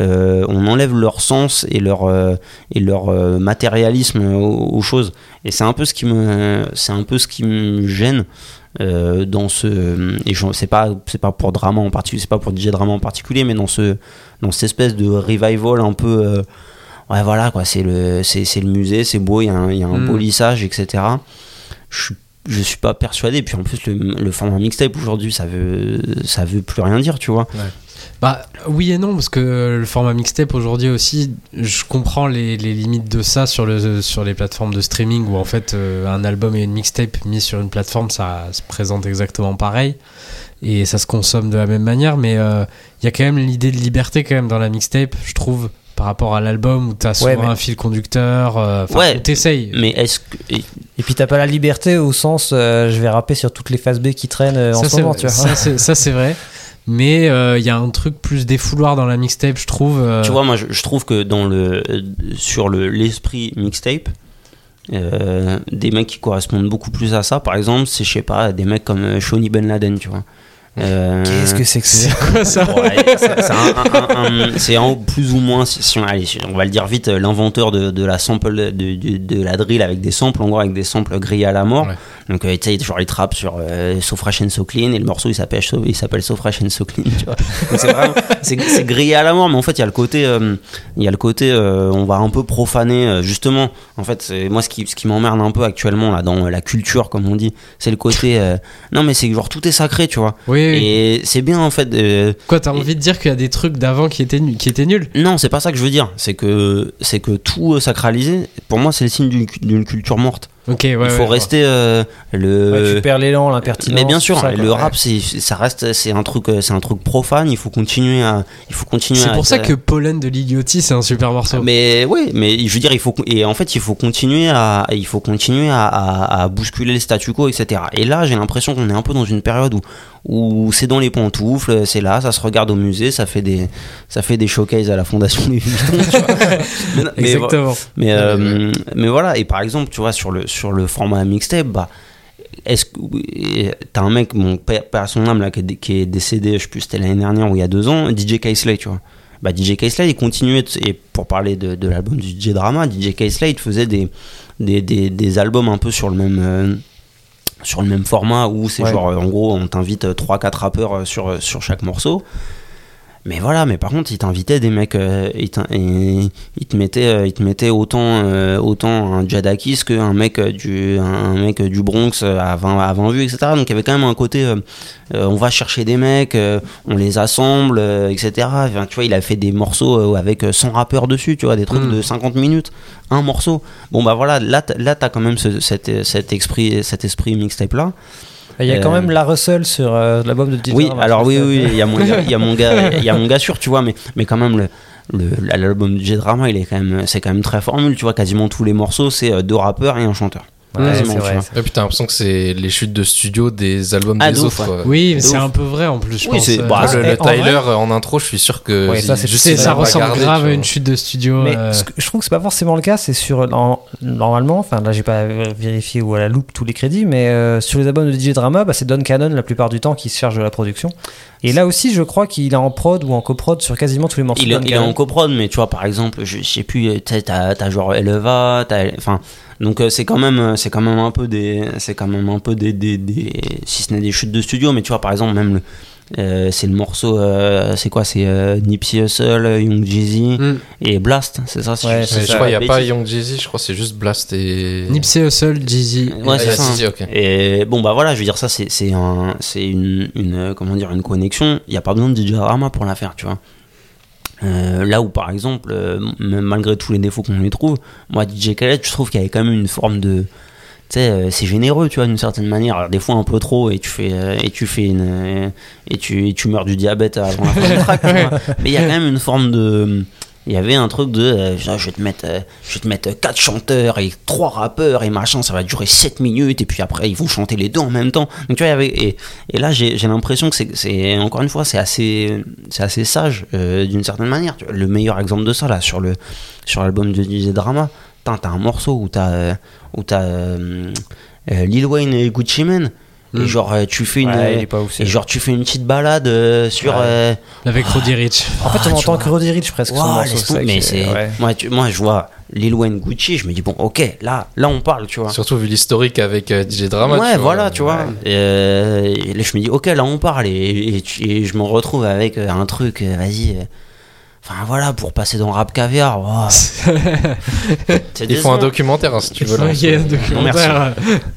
euh, on enlève leur sens et leur euh, et leur euh, matérialisme aux, aux choses. Et c'est un peu ce qui me, c'est un peu ce qui me gêne. dans ce et je- c'est pas c'est pas pour drama en particulier c'est pas pour DJ drama en particulier mais dans ce dans cette espèce de revival un peu ouais voilà quoi c'est le c'est c'est le musée c'est beau il y a un, y a un Mm. beau lissage etc je suis je suis pas persuadé puis en plus le, le format mixtape aujourd'hui ça veut ça veut plus rien dire tu vois Bah oui et non parce que le format mixtape aujourd'hui aussi, je comprends les, les limites de ça sur le sur les plateformes de streaming où en fait euh, un album et une mixtape mis sur une plateforme ça se présente exactement pareil et ça se consomme de la même manière mais euh, il y a quand même l'idée de liberté quand même dans la mixtape je trouve par rapport à l'album où t'as souvent Ouais, mais- un fil conducteur euh, enfin, Ouais. t'essayes mais est-ce que et- puis t'as pas la liberté au sens euh, je vais rapper sur toutes les phases B qui traînent euh, en ce moment, tu vois. ça, c'est vrai <laughs> mais euh, il y a un truc plus défouloir dans la mixtape je trouve euh, Tu vois, moi, je, trouve que dans le, euh, sur le, l'esprit mixtape, des mecs qui correspondent beaucoup plus à ça, par exemple, c'est, je sais pas, des mecs comme Shawnee Ben Laden, tu vois. Euh, Qu'est-ce que c'est que ça C'est quoi ça Ouais, c'est c'est un- un- <laughs> plus ou moins, si si on, allez, si on va le dire vite, euh, l'inventeur de, de la sample de, de- de la drill avec des samples, en gros avec des samples grillés à la mort. Ouais. Donc euh, tu sais, genre il trappe sur euh, So Fresh and So Clean et le morceau il s'appelle So, il s'appelle So Fresh and So Clean. Tu vois. <laughs> C'est vraiment, c'est c'est grillé à la mort, mais en fait il y a le côté, euh, il y a le côté, euh, on va un peu profaner justement. En fait, moi ce qui, ce qui m'emmerde un peu actuellement là dans la culture comme on dit, c'est le côté, euh, non mais c'est genre tout est sacré, tu vois. Oui. Et c'est bien en fait. euh, Quoi, t'as envie de dire qu'il y a des trucs d'avant qui étaient, nu- qui étaient nuls? Non, c'est pas ça que je veux dire. C'est que c'est que tout euh, sacralisé, pour moi, c'est le signe d'une culture morte. Ok, ouais. Il faut ouais, rester euh, le. Ouais, tu perds l'élan, l'impertinence. mais bien sûr, ça, le rap, c'est ça reste, c'est un truc, euh, c'est un truc profane. Il faut continuer à, il faut continuer. C'est pour être, ça euh, que Pollen de Liliotti, c'est un super morceau. Mais oui, mais je veux dire, il faut et en fait, il faut continuer à, il faut continuer à, à- à bousculer le statu quo, etc. Et là, j'ai l'impression qu'on est un peu dans une période où où c'est dans les pantoufles, c'est là, ça se regarde au musée, ça fait des, ça fait des showcases à la fondation Louis Vuitton, <laughs> mais Exactement. mais, euh, mais voilà, et par exemple, tu vois, sur le, sur le format mixtape, bah, est-ce que euh, t'as un mec, mon père, son âme, là, qui est, qui est décédé, je sais plus, c'était l'année dernière ou il y a deux ans, DJ Kaisley, tu vois. Bah, DJ Kaisley, il continuait, et pour parler de, de l'album du DJ Drama, DJ Kaisley, il faisait des, des, des, des albums un peu sur le même. euh, sur le même format où c'est Ouais. genre en gros on t'invite 3-4 rappeurs euh, sur, sur chaque morceau mais voilà, mais par contre, il t'invitait des mecs, euh, te mettait, euh, il te autant, euh, autant un Jadakis qu'un mec euh, du, un mec du Bronx euh, à 20, à 20 vues, etc. Donc il y avait quand même un côté, on va chercher des mecs, on les assemble, etc. Enfin, tu vois, il a fait des morceaux avec euh, 100 rappeurs dessus, tu vois, des trucs Mm. de 50 minutes, un morceau. Bon bah voilà, là, là t'as quand même ce- cet, cet esprit, cet esprit mixtape là. Il y a quand Euh, même La Russell sur euh, l'album de DJ Oui, Drama, alors oui, oui, il y a mon, il y a- il y a mon gars, <laughs> il y a mon gars sûr, tu vois, mais, mais quand même le, l'album du J-Drama, il est quand même, c'est quand même très formule, tu vois, quasiment tous les morceaux, c'est euh, deux rappeurs et un chanteur. Ouais, c'est vrai. vois. Et puis t'as l'impression que c'est les chutes de studio des albums Ah, des de ouf, autres. ouais. quoi. Oui, mais c'est ouf. un peu vrai en plus, je Oui, pense. c'est- euh, bah, le, le en vrai- Tyler en intro, je suis sûr que Ouais, ça, c'est- juste c'est- il ça l'a pas ressemble gardé, grave à une chute de studio. Mais euh, ce que- je trouve que c'est pas forcément le cas, c'est sur en- normalement, enfin là j'ai pas vérifié ou à la loupe tous les crédits, mais euh, sur les albums de DJ Drama, bah, c'est Don Cannon la plupart du temps qui se charge de la production. Et là aussi, je crois qu'il est en prod ou en coprod sur quasiment tous les morceaux Il, de est- il en coprod, mais tu vois, par exemple, je, je sais plus, euh, t'as, t'as genre Eleva, t'as, enfin, donc euh, c'est quand même, euh, c'est quand même un peu des, c'est quand même un peu des, des, des- si ce n'est des chutes de studio, mais tu vois, par exemple, même le, euh, c'est le morceau, euh, c'est quoi, c'est euh, Nipsey Hussle, Young Jeezy Mm. et Blast, c'est ça, Ouais, je, crois qu'il n'y a pas. Young Jeezy, je crois que c'est juste Blast et. Nipsey Hussle, Jeezy. Ouais, Ah, c'est ça. Jeezy, ok. Et bon, bah voilà, je veux dire, ça, c'est, c'est, un, c'est une, une, comment dire, une connexion. Il n'y a pas besoin de DJ Rama pour la faire, tu vois. Euh, là où, par exemple, euh, malgré tous les défauts qu'on lui trouve, moi, DJ Khaled, je trouve qu'il y avait quand même une forme de. Tu sais, euh, c'est généreux, tu vois, d'une certaine manière. Alors, des fois, un peu trop, et tu fais, et tu fais une. et, tu, et tu meurs du diabète avant la fin du track, tu vois. <laughs> Mais il y a quand même une forme de. Il y avait un truc de euh, je vais te mettre euh, je vais te mettre quatre chanteurs et trois rappeurs et machin ça va durer 7 minutes et puis après ils vont chanter les deux en même temps. Donc tu vois il y avait et, et là j'ai l'impression que c'est encore une fois c'est assez c'est assez sage euh, d'une certaine manière le meilleur exemple de ça là sur le sur l'album de DJ Drama t'as un morceau où t'as euh, où t'as Lil Wayne et Gucci Mane et Mm. genre euh, tu fais une Ouais, ouf, et genre tu fais une petite balade euh, sur Ouais. euh, Avec Roddy Rich. En fait, Ah, on tu entend que Roddy Rich presque son tomber. mais c'est ouais. moi, tu- moi je vois Lil Wayne Gucci je me dis bon ok là là on parle tu vois Surtout vu l'historique avec euh, DJ Drama. ouais tu vois. voilà tu vois Et, euh, et là je me dis ok là on parle et, et, je me retrouve avec un truc euh, vas-y euh, enfin voilà pour passer dans le rap caviar ouah. <laughs> C'est Il faut un documentaire hein, si tu veux. <laughs> Il y a un documentaire.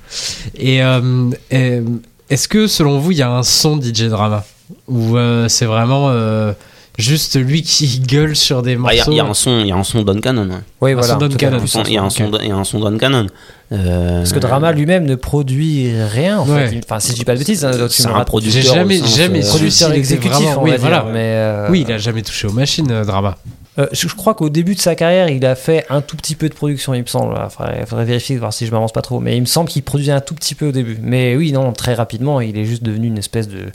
<laughs> Et euh, euh, est-ce que selon vous, il y a un son DJ Drama? Ou euh, c'est vraiment euh, juste lui qui <laughs> gueule sur des Bah, Il y, a- morceaux il y a un son il y a un son Don Cannon ouais. Oui, Un voilà. son Don. Cannon. Il y a un son il y a un son Don Cannon Euh, Parce que Drama lui-même ne produit rien, en Ouais. fait. Enfin, si je dis pas de bêtises, hein, c'est un producteur J'ai jamais- jamais euh, su producteur exécutif, vraiment- on oui, va voilà. dire. Mais euh, Oui, il a jamais touché aux machines, euh, Drama. euh, je, je crois qu'au début de sa carrière, il a fait un tout petit peu de production, il me semble. Il faudrait, faudrait vérifier, voir si je m'avance pas trop. Mais il me semble qu'il produisait un tout petit peu au début. Mais oui, non, très rapidement, il est juste devenu une espèce de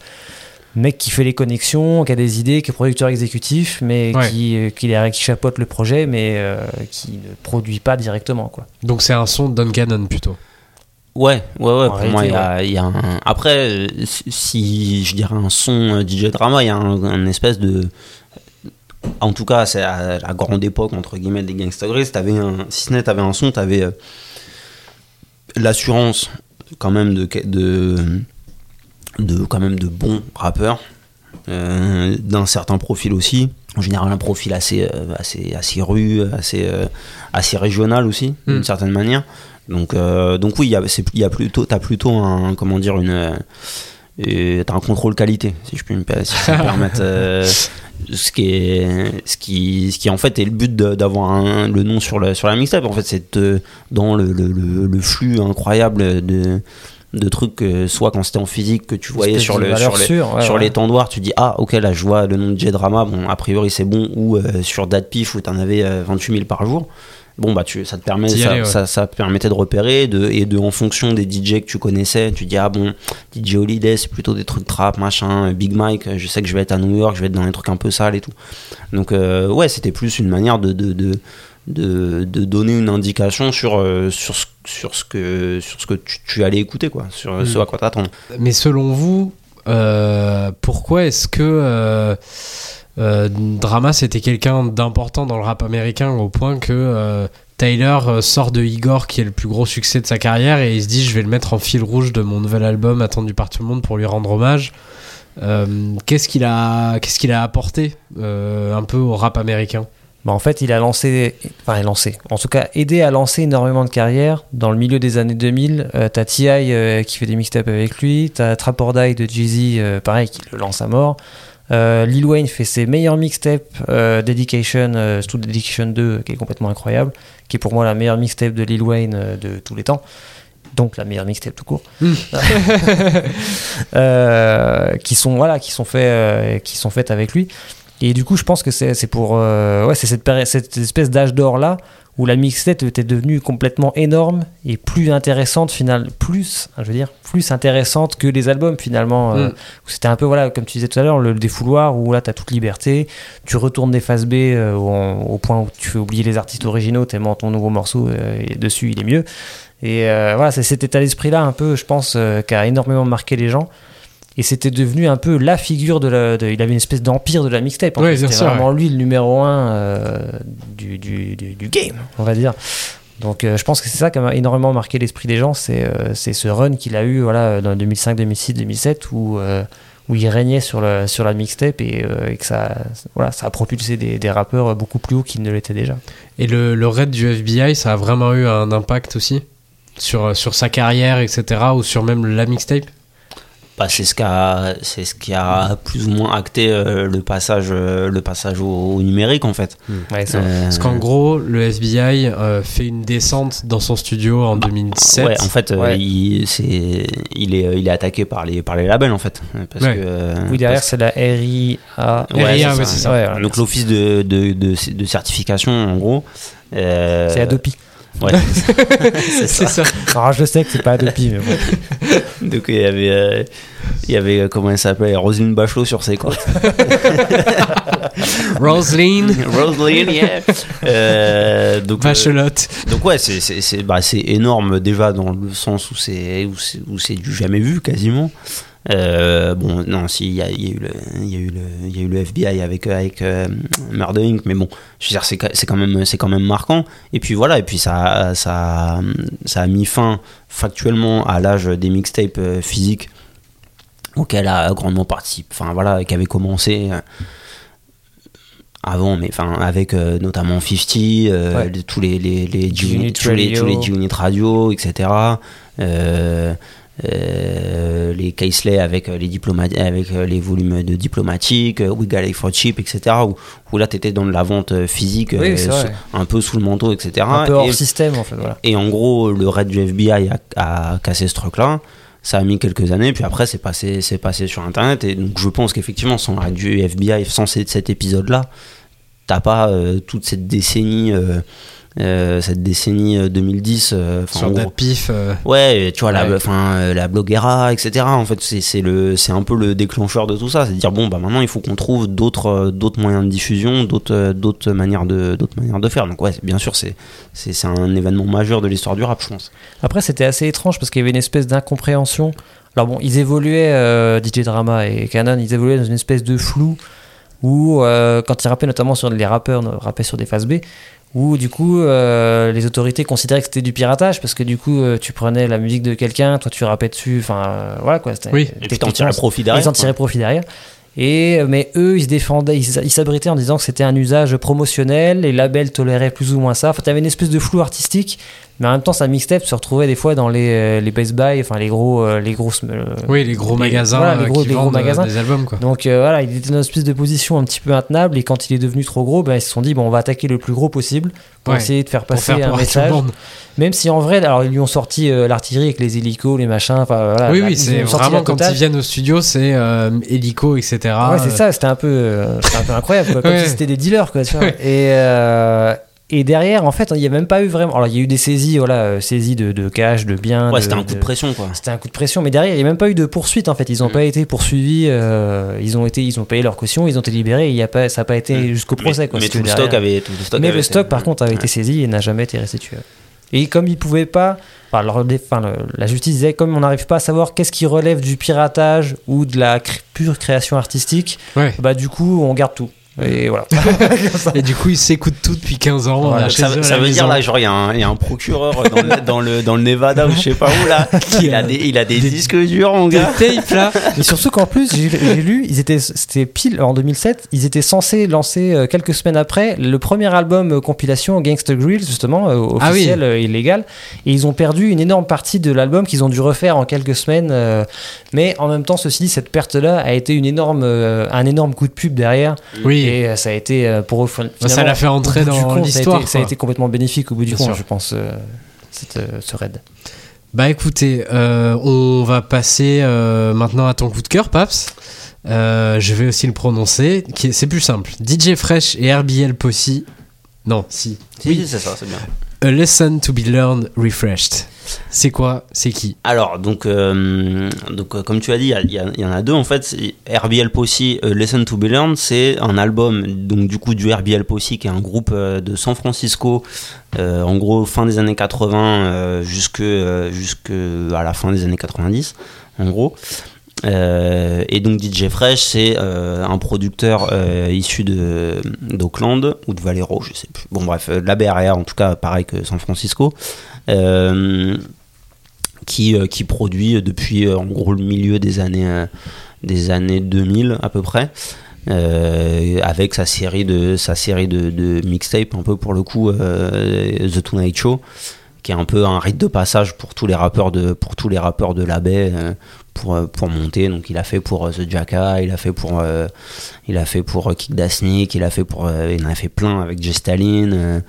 mec qui fait les connexions, qui a des idées, qui est producteur exécutif, mais Ouais. qui, euh, qui, qui chapeaute le projet, mais euh, qui ne produit pas directement, quoi. Donc c'est un son Don Cannon plutôt. Ouais, ouais, ouais. Pour réalité, moi, il y a, il y a un. Après, euh, si- je dirais un son euh, DJ drama, il y a un, un espèce de. En tout cas, c'est à la grande époque, entre guillemets, des Gangsta Grace, t'avais un. Si ce n'est, t'avais un son, t'avais euh, l'assurance, quand même, de, de. De quand même de bons rappeurs, euh, d'un certain profil aussi. En général, un profil assez, euh, assez, assez rue, assez, euh, assez régional aussi, d'une Mm. certaine manière. Donc, euh, donc oui, il y a, plutôt, t'as plutôt un, comment dire, une, t'as un contrôle qualité, si je puis me, si je me <laughs> permettre. ce qui est, ce qui, ce qui en fait est le but d'avoir le nom sur la, sur la mixtape. En fait, c'est dans le, le, le- le flux incroyable de, de trucs, euh, soit quand c'était en physique que tu voyais sur, le, sur, les, sûre, ouais, sur ouais. l'étendoir, tu dis ah ok là je vois le nom de J-Drama, bon a priori c'est bon, ou euh, sur Datpif où t'en avais euh, 28 000 par jour. Bon bah tu, ça te permet ça, aller, ouais. ça, ça permettait de repérer de, et de en fonction des DJ que tu connaissais tu dis ah bon DJ Holiday c'est plutôt des trucs trap machin Big Mike je sais que je vais être à New York je vais être dans les trucs un peu sales et tout donc euh, ouais c'était plus une manière de de, de, de, de donner une indication sur, euh, sur, ce, sur ce que, sur ce que tu, tu allais écouter quoi sur Mm. ce à quoi t'attendre Mais selon vous, euh, pourquoi est-ce que euh, Drama c'était quelqu'un d'important dans le rap américain au point que Tyler sort de Igor qui est le plus gros succès de sa carrière et il se dit je vais le mettre en fil rouge de mon nouvel album attendu par tout le monde pour lui rendre hommage. Qu'est-ce qu'il a, qu'est-ce qu'il a apporté un peu au rap américain? Bah, en fait, il a lancé, enfin, il a lancé, en tout cas, aidé à lancer énormément de carrières. Dans le milieu des années 2000, euh, t'as T.I. euh, qui fait des mixtapes avec lui, t'as Trap or Die de Jay-Z, euh, pareil, qui le lance à mort. Euh, Lil Wayne fait ses meilleurs mixtapes, Dedication, surtout Dedication 2, qui est complètement incroyable, qui est pour moi la meilleure mixtape de Lil Wayne de tous les temps. Donc la meilleure mixtape tout court. Mm. <laughs> Euh, qui sont voilà, qui sont faits, euh, qui sont faites avec lui. Et du coup, je pense que c'est pour euh, ouais, c'est cette, espèce d'âge d'or là où la mixtape était devenue complètement énorme et plus intéressante final plus je veux dire plus intéressante que les albums finalement euh, Mm. c'était un peu voilà comme tu disais tout à l'heure le défouloir où là tu as toute liberté tu retournes des phases B euh, au, au point où tu fais oublier les artistes originaux tellement ton nouveau morceau euh, est dessus il est mieux et voilà c'est cet état d'esprit là un peu je pense qui a énormément marqué les gens et c'était devenu un peu la figure de la. de- il avait une espèce d'empire de la mixtape. Ouais, C'était vraiment lui le numéro un euh, du, du, du, du game, on va dire. Donc euh, je pense que c'est ça qui a énormément marqué l'esprit des gens. C'est euh, ce run qu'il a eu voilà, dans 2005, 2006, 2007 où, euh, où il régnait sur, le, sur la mixtape et, et que ça, voilà, ça a propulsé des, des rappeurs beaucoup plus hauts qu'ils ne l'étaient déjà. Et le, le raid du FBI, ça a vraiment eu un impact aussi sur, sur sa carrière, etc. ou sur même la mixtape? Bah, c'est ce qui a c'est ce qui a plus ou moins acté euh, le passage euh, le passage au, au numérique en fait Ouais, c'est Euh, Parce qu'en gros, le FBI euh, fait une descente dans son studio en 2007. ouais en fait euh, Ouais. il c'est il est il est attaqué par les par les labels en fait parce Ouais. que euh, Oui, derrière, parce- c'est la RIA. C'est ça. Donc l'office de, de, de, de certification en gros euh, C'est Adopi. Ouais <laughs> <laughs> c'est ça. ça. Alors, je sais que c'est pas Adopi, mais bon. <laughs> donc il y avait euh, il y avait euh, comment elle s'appelle Roselyne Bachelot sur ses côtes Roselyne Roselyne yeah Euh, donc euh, Vachelotte. Donc ouais, c'est c'est c'est bah, c'est énorme déjà dans le sens où c'est où c'est où c'est du jamais vu quasiment. Euh, bon non si il y y a eu le y y a eu FBI avec avec euh, Murder Inc mais bon je veux dire c'est quand même c'est quand même marquant et puis voilà et puis ça ça ça a mis fin factuellement à l'âge des mixtapes euh, physiques auquel a grandement participé enfin voilà qui avait commencé euh, avant mais enfin avec euh, notamment 50 euh, Ouais. de- tous les les les tous les tous les Radio. G-Unit radio etc euh, euh, les Caisley avec euh, les avec euh, les volumes de diplomatique We Got It for Cheap etc où, où là t'étais dans de la vente physique Oui, sous- un peu sous le manteau etc Un peu hors Et- système, en fait. Voilà. et en gros, le raid du FBI a, a cassé ce truc-là. Ça a mis quelques années, puis après, c'est passé, c'est passé sur Internet. Et donc, je pense qu'effectivement, sans le raid du FBI, sans cet cet épisode-là, t'as pas euh, toute cette décennie euh, euh, cette décennie euh, 2010. euh, Date gros- Pif. euh, Ouais, tu vois, la, enfin, euh, la bloguera, etc. En fait, c'est c'est le, c'est un peu le déclencheur de tout ça. C'est de dire bon, bah maintenant, il faut qu'on trouve d'autres, euh, d'autres moyens de diffusion, d'autres, euh, d'autres manières de, d'autres manières de faire. Donc ouais, bien sûr, c'est, c'est, c'est un événement majeur de l'histoire du rap, je pense. Après, c'était assez étrange parce qu'il y avait une espèce d'incompréhension. Alors bon, ils évoluaient, euh, DJ Drama et Canon, ils évoluaient dans une espèce de flou où, euh, quand ils rappaient notamment sur les rappeurs, euh, rappaient sur des phases B, où du coup, euh, les autorités considéraient que c'était du piratage parce que du coup, euh, tu prenais la musique de quelqu'un, toi tu rappais dessus, enfin euh, voilà quoi. c'était- Oui. Et puis t'en tirais profit derrière, Ils en tiraient profit derrière. Et, mais eux, ils se défendaient, ils ils s'abritaient en disant que c'était un usage promotionnel, les labels toléraient plus ou moins ça. Enfin, t'avais une espèce de flou artistique, mais en même temps, sa mixtape se retrouvait des fois dans les, euh, les Best Buy, enfin les gros, euh, les grosses. euh, Oui, les gros magasins voilà, les gros, qui les gros magasins. des albums, quoi. Donc euh, voilà, il était dans une espèce de position un petit peu intenable, et quand il est devenu trop gros, ben, ils se sont dit, bon, on va attaquer le plus gros possible pour Ouais, essayer de faire passer faire un message. Même si en vrai, alors ils lui ont sorti euh, l'artillerie avec les hélicos, les machins, enfin voilà. oui, là, oui, c'est vraiment quand ils viennent au studio, c'est euh, hélico, etc. Ouais, c'est ça, c'était un peu, un peu incroyable, quoi, comme <laughs> Ouais. si c'était des dealers, quoi, tu vois. Ouais. Et, et derrière, en fait, il n'y a même pas eu vraiment. Alors, il y a eu des saisies, voilà, euh, saisies de, de cash, de biens. Ouais, c'était un coup de pression, quoi. C'était un coup de pression, mais derrière, il n'y a même pas eu de poursuite, en fait. Ils n'ont Mm. pas été poursuivis, euh, ils, ont été, ils ont payé leur caution, ils ont été libérés, et il y a pas, ça n'a pas été jusqu'au procès, quoi. Mm. mais tout le stock avait, tout le stock Mais avait le été- stock, par contre, avait été saisi et n'a jamais été restitué. Et comme ils pouvaient pas, enfin, leur- enfin, le- la justice disait, comme on n'arrive pas à savoir qu'est-ce qui relève du piratage ou de la cré- pure création artistique, Ouais. bah du coup, on garde tout. Et voilà. <laughs> <laughs> Et du coup, ils s'écoutent tout depuis 15 ans. Voilà. Ça, eux veut dire là, genre, il y, a un- il y a un procureur dans le, dans le, dans le Nevada ou je sais pas où là, <laughs> il a des, il a des disques durs, mon Des gars. tapes là. Et surtout qu'en plus, j'ai lu, ils étaient, c'était pile en 2007, ils étaient censés lancer euh, quelques semaines après le premier album euh, compilation Gangsta Grill, justement, euh, Ah oui. officiel, euh, illégal. Et ils ont perdu une énorme partie de l'album qu'ils ont dû refaire en quelques semaines. euh, mais en même temps, ceci dit, cette perte-là a été une énorme, euh, un énorme coup de pub derrière. Oui. Et euh, ça a été euh, pour eux. ça l'a fait entrer dans ça l'histoire, été- Ça a été complètement bénéfique au bout du Bien compte, sûr. je pense, euh, cette, euh, ce raid. Bah écoutez, euh, on va passer euh, maintenant à ton coup de cœur, Paps. Euh, je vais aussi le prononcer. C'est plus simple. DJ Fresh et RBL Posse. Non, si. Oui, c'est ça, c'est bien. A lesson to be learned, refreshed. C'est quoi? C'est qui? Alors, donc, euh, donc euh, comme tu as dit, il y en a deux en fait. RBL Posse, euh, Listen to Be Learned, c'est un album donc du coup du RBL Posse qui est un groupe euh, de San Francisco, en gros fin des années 80 euh, jusque euh, jusque à la fin des années 90, en gros. Euh, et donc DJ Fresh, c'est euh, un producteur euh, issu d'Auckland ou de Valero, je sais plus. Bon bref, de la en tout cas, pareil que San Francisco. Qui, qui produit depuis en gros le milieu des années, des années 2000 à peu près. avec sa série de sa série de, mixtapes un peu pour le coup The Tonight Show qui est un peu un rite de passage pour tous les rappeurs de pour tous les rappeurs de la baie pour euh, pour monter donc il a fait pour euh, The Jacka il a fait pour euh, il a fait pour Kick Dasnik il a fait pour il en a fait plein avec Jay Stalin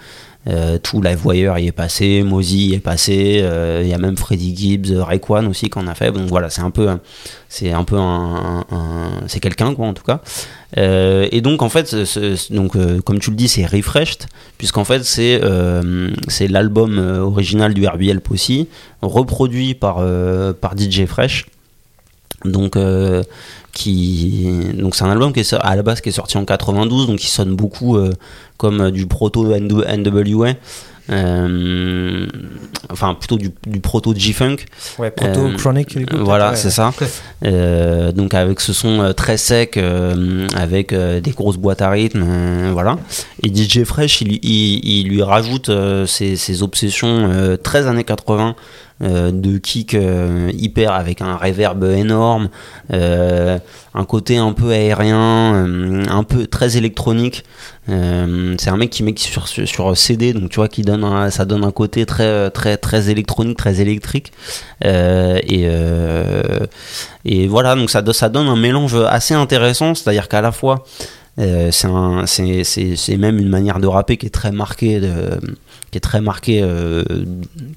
euh, tout Livewire y est passé, Mozy y est passé, il y a même Freddie Gibbs, Rayquan aussi qu'on a fait. Donc voilà, c'est un peu, c'est un peu un, c'est quelqu'un quoi en tout cas. Et donc en fait, donc comme tu le dis, c'est refreshed puisqu'en fait c'est c'est l'album original du RBL Posse reproduit par par DJ Fresh. Donc euh, qui donc c'est un album qui est à la base qui est sorti en 92 donc qui sonne beaucoup euh, comme euh, du proto NWA euh, enfin plutôt du, du proto G-Funk. Ouais, proto Chronic, voilà ouais. c'est ça. <laughs> Donc avec ce son très sec avec des grosses boîtes à rythme voilà. Et DJ Fresh il, il- il lui rajoute ses, ses obsessions 13 années 80 euh, de kick euh, hyper avec un reverb énorme euh, un côté un peu aérien euh, un peu très électronique. Euh, c'est un mec qui met sur, sur, CD donc tu vois qui donne un- ça donne un côté très très très électronique très électrique. Euh, et euh, et voilà donc ça, ça donne un mélange assez intéressant c'est à dire qu'à la fois Euh, c'est même une manière de rapper qui est très marquée, qui est très marquée, euh,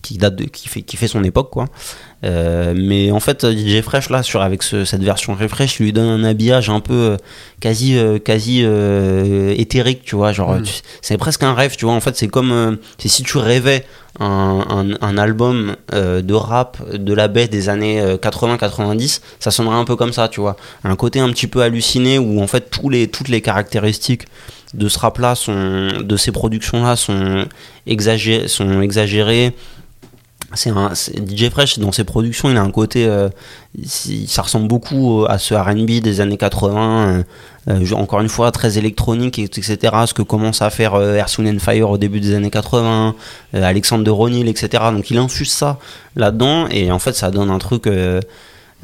qui date de, qui fait, qui fait son époque, quoi. Euh, mais en fait, DJ Fresh là, sur avec ce- cette version refresh, il lui donne un habillage un peu euh, quasi, euh, quasi euh, éthérique, tu vois. Genre, Mm. tu- c'est presque un rêve, tu vois. En fait, c'est comme euh, c'est si tu rêvais un, un, un album euh, de rap de la baie des années 80-90, ça sonnerait un peu comme ça, tu vois. Un côté un petit peu halluciné où en fait tous les, toutes les caractéristiques de ce rap là sont de ces productions là sont exagérées sont exagérées c'est un DJ Fresh dans ses productions il a un côté euh, ça ressemble beaucoup à ce R&B des années 80 euh, euh, encore une fois très électronique et- etc ce que commence à faire euh, Fire au début des années 80 euh, Alexandre de Ronil etc donc il infuse ça là-dedans et en fait ça donne un truc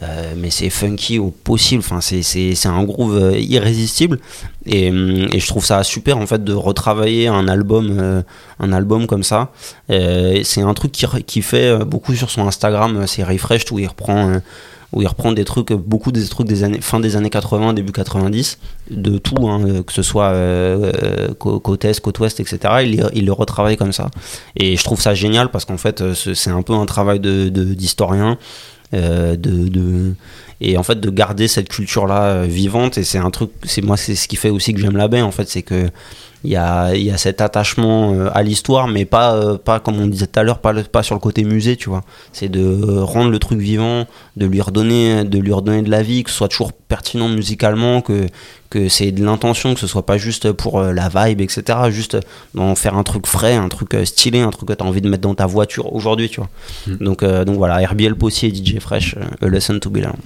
euh, euh, mais c'est funky au possible, enfin, c'est, un groove euh, irrésistible. Et, hum, et je trouve ça super en fait de retravailler un album, euh, un album comme ça. Euh, c'est un truc qui, qui fait euh, beaucoup sur son Instagram, euh, c'est Refreshed où il reprend, euh, où il reprend des trucs, euh, beaucoup des trucs des années, fin des années 80, début 90, de tout, hein, euh, que ce soit euh, euh, cô- côte est, côte ouest, etc. Il, le retravaille comme ça. Et je trouve ça génial parce qu'en fait euh, c'est un peu un travail de, de- d'historien. euh, de, de- et en fait de garder cette culture là vivante et c'est un truc c'est moi c'est ce qui fait aussi que j'aime la baie en fait c'est que il y a, y a cet attachement euh, à l'histoire mais pas euh, pas comme on disait tout à l'heure pas, sur le côté musée tu vois. C'est de rendre le truc vivant de lui redonner de lui redonner de la vie que ce soit toujours pertinent musicalement que que c'est de l'intention que ce soit pas juste pour euh, la vibe etc juste d'en faire un truc frais un truc stylé un truc que tu as envie de mettre dans ta voiture aujourd'hui tu vois. Donc, euh, donc voilà, RBL Possi et DJ Fresh, A Lesson to Be Learned.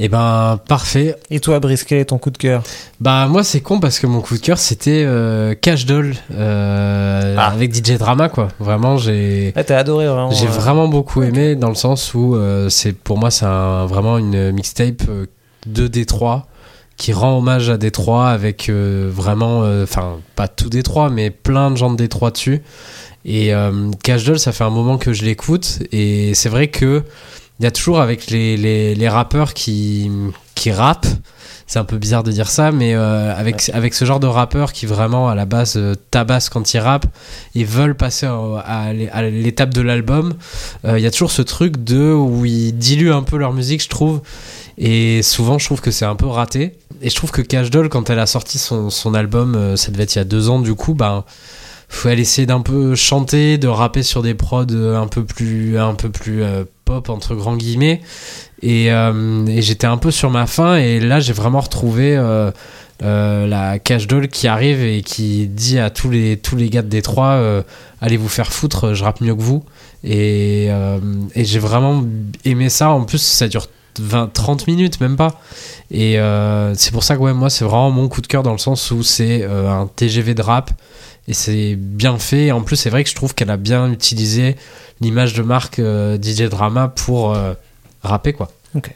Et ben parfait. Et toi, Brice, quel est ton coup de cœur? Bah moi c'est con parce que mon coup de cœur c'était euh, Cash Doll euh, Ah. avec DJ Drama quoi. Vraiment j'ai Ouais, t'as adoré vraiment. j'ai euh, vraiment beaucoup aimé dans le sens où euh, c'est pour moi c'est un- vraiment une mixtape de Détroit qui rend hommage à Détroit avec euh, vraiment euh, enfin pas tout Détroit mais plein de gens de Détroit dessus. Et euh, Cash Doll ça fait un moment que je l'écoute et c'est vrai que il y a toujours avec les, les, les rappeurs qui, qui rappent, c'est un peu bizarre de dire ça, mais euh, avec, avec ce genre de rappeurs qui vraiment à la base euh, tabassent quand ils rappent et veulent passer à, l'é- à l'étape de l'album, euh, il y a toujours ce truc de où ils diluent un peu leur musique, je trouve. Et souvent, je trouve que c'est un peu raté. Et je trouve que Cash Doll, quand elle a sorti son, son album, ça devait être il y a deux ans du coup, ben faut elle essayer d'un peu chanter, de rapper sur des prods un peu plus, un peu plus pop entre grands guillemets. Et, euh, et j'étais un peu sur ma faim et là j'ai vraiment retrouvé euh, euh, la Cash Doll qui arrive et qui dit à tous les tous les gars de Détroit allez vous faire foutre, je rappe mieux que vous. Et, et j'ai vraiment aimé ça. En plus ça dure 20, 30 minutes même pas. Et c'est pour ça que ouais, moi c'est vraiment mon coup de cœur dans le sens où c'est un TGV de rap et c'est bien fait. En plus, c'est vrai que je trouve qu'elle a bien utilisé l'image de marque euh, DJ Drama pour euh, rapper, quoi. Ok.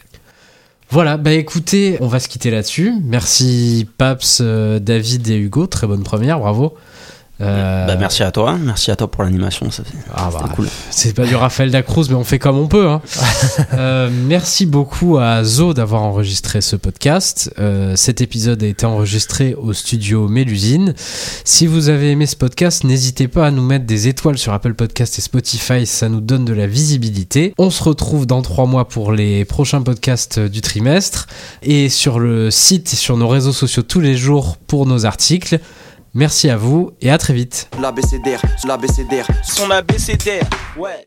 Voilà, bah écoutez, on va se quitter là-dessus. Merci Paps, euh, David et Hugo, très bonne première, bravo. Euh, Bah, merci à toi, merci à toi pour l'animation, ça ah bah, cool. c'est pas du Raphaël Dacruz, mais on fait comme on peut. hein. <laughs> Euh, merci beaucoup à Zo d'avoir enregistré ce podcast. Euh, cet épisode a été enregistré au studio Mélusine. Si vous avez aimé ce podcast, n'hésitez pas à nous mettre des étoiles sur Apple Podcast et Spotify, ça nous donne de la visibilité. On se retrouve dans trois mois pour les prochains podcasts du trimestre et sur le site et sur nos réseaux sociaux tous les jours pour nos articles. Merci à vous et à très vite. L'ABCDR, l'ABCDR. Son abécédaire, ouais.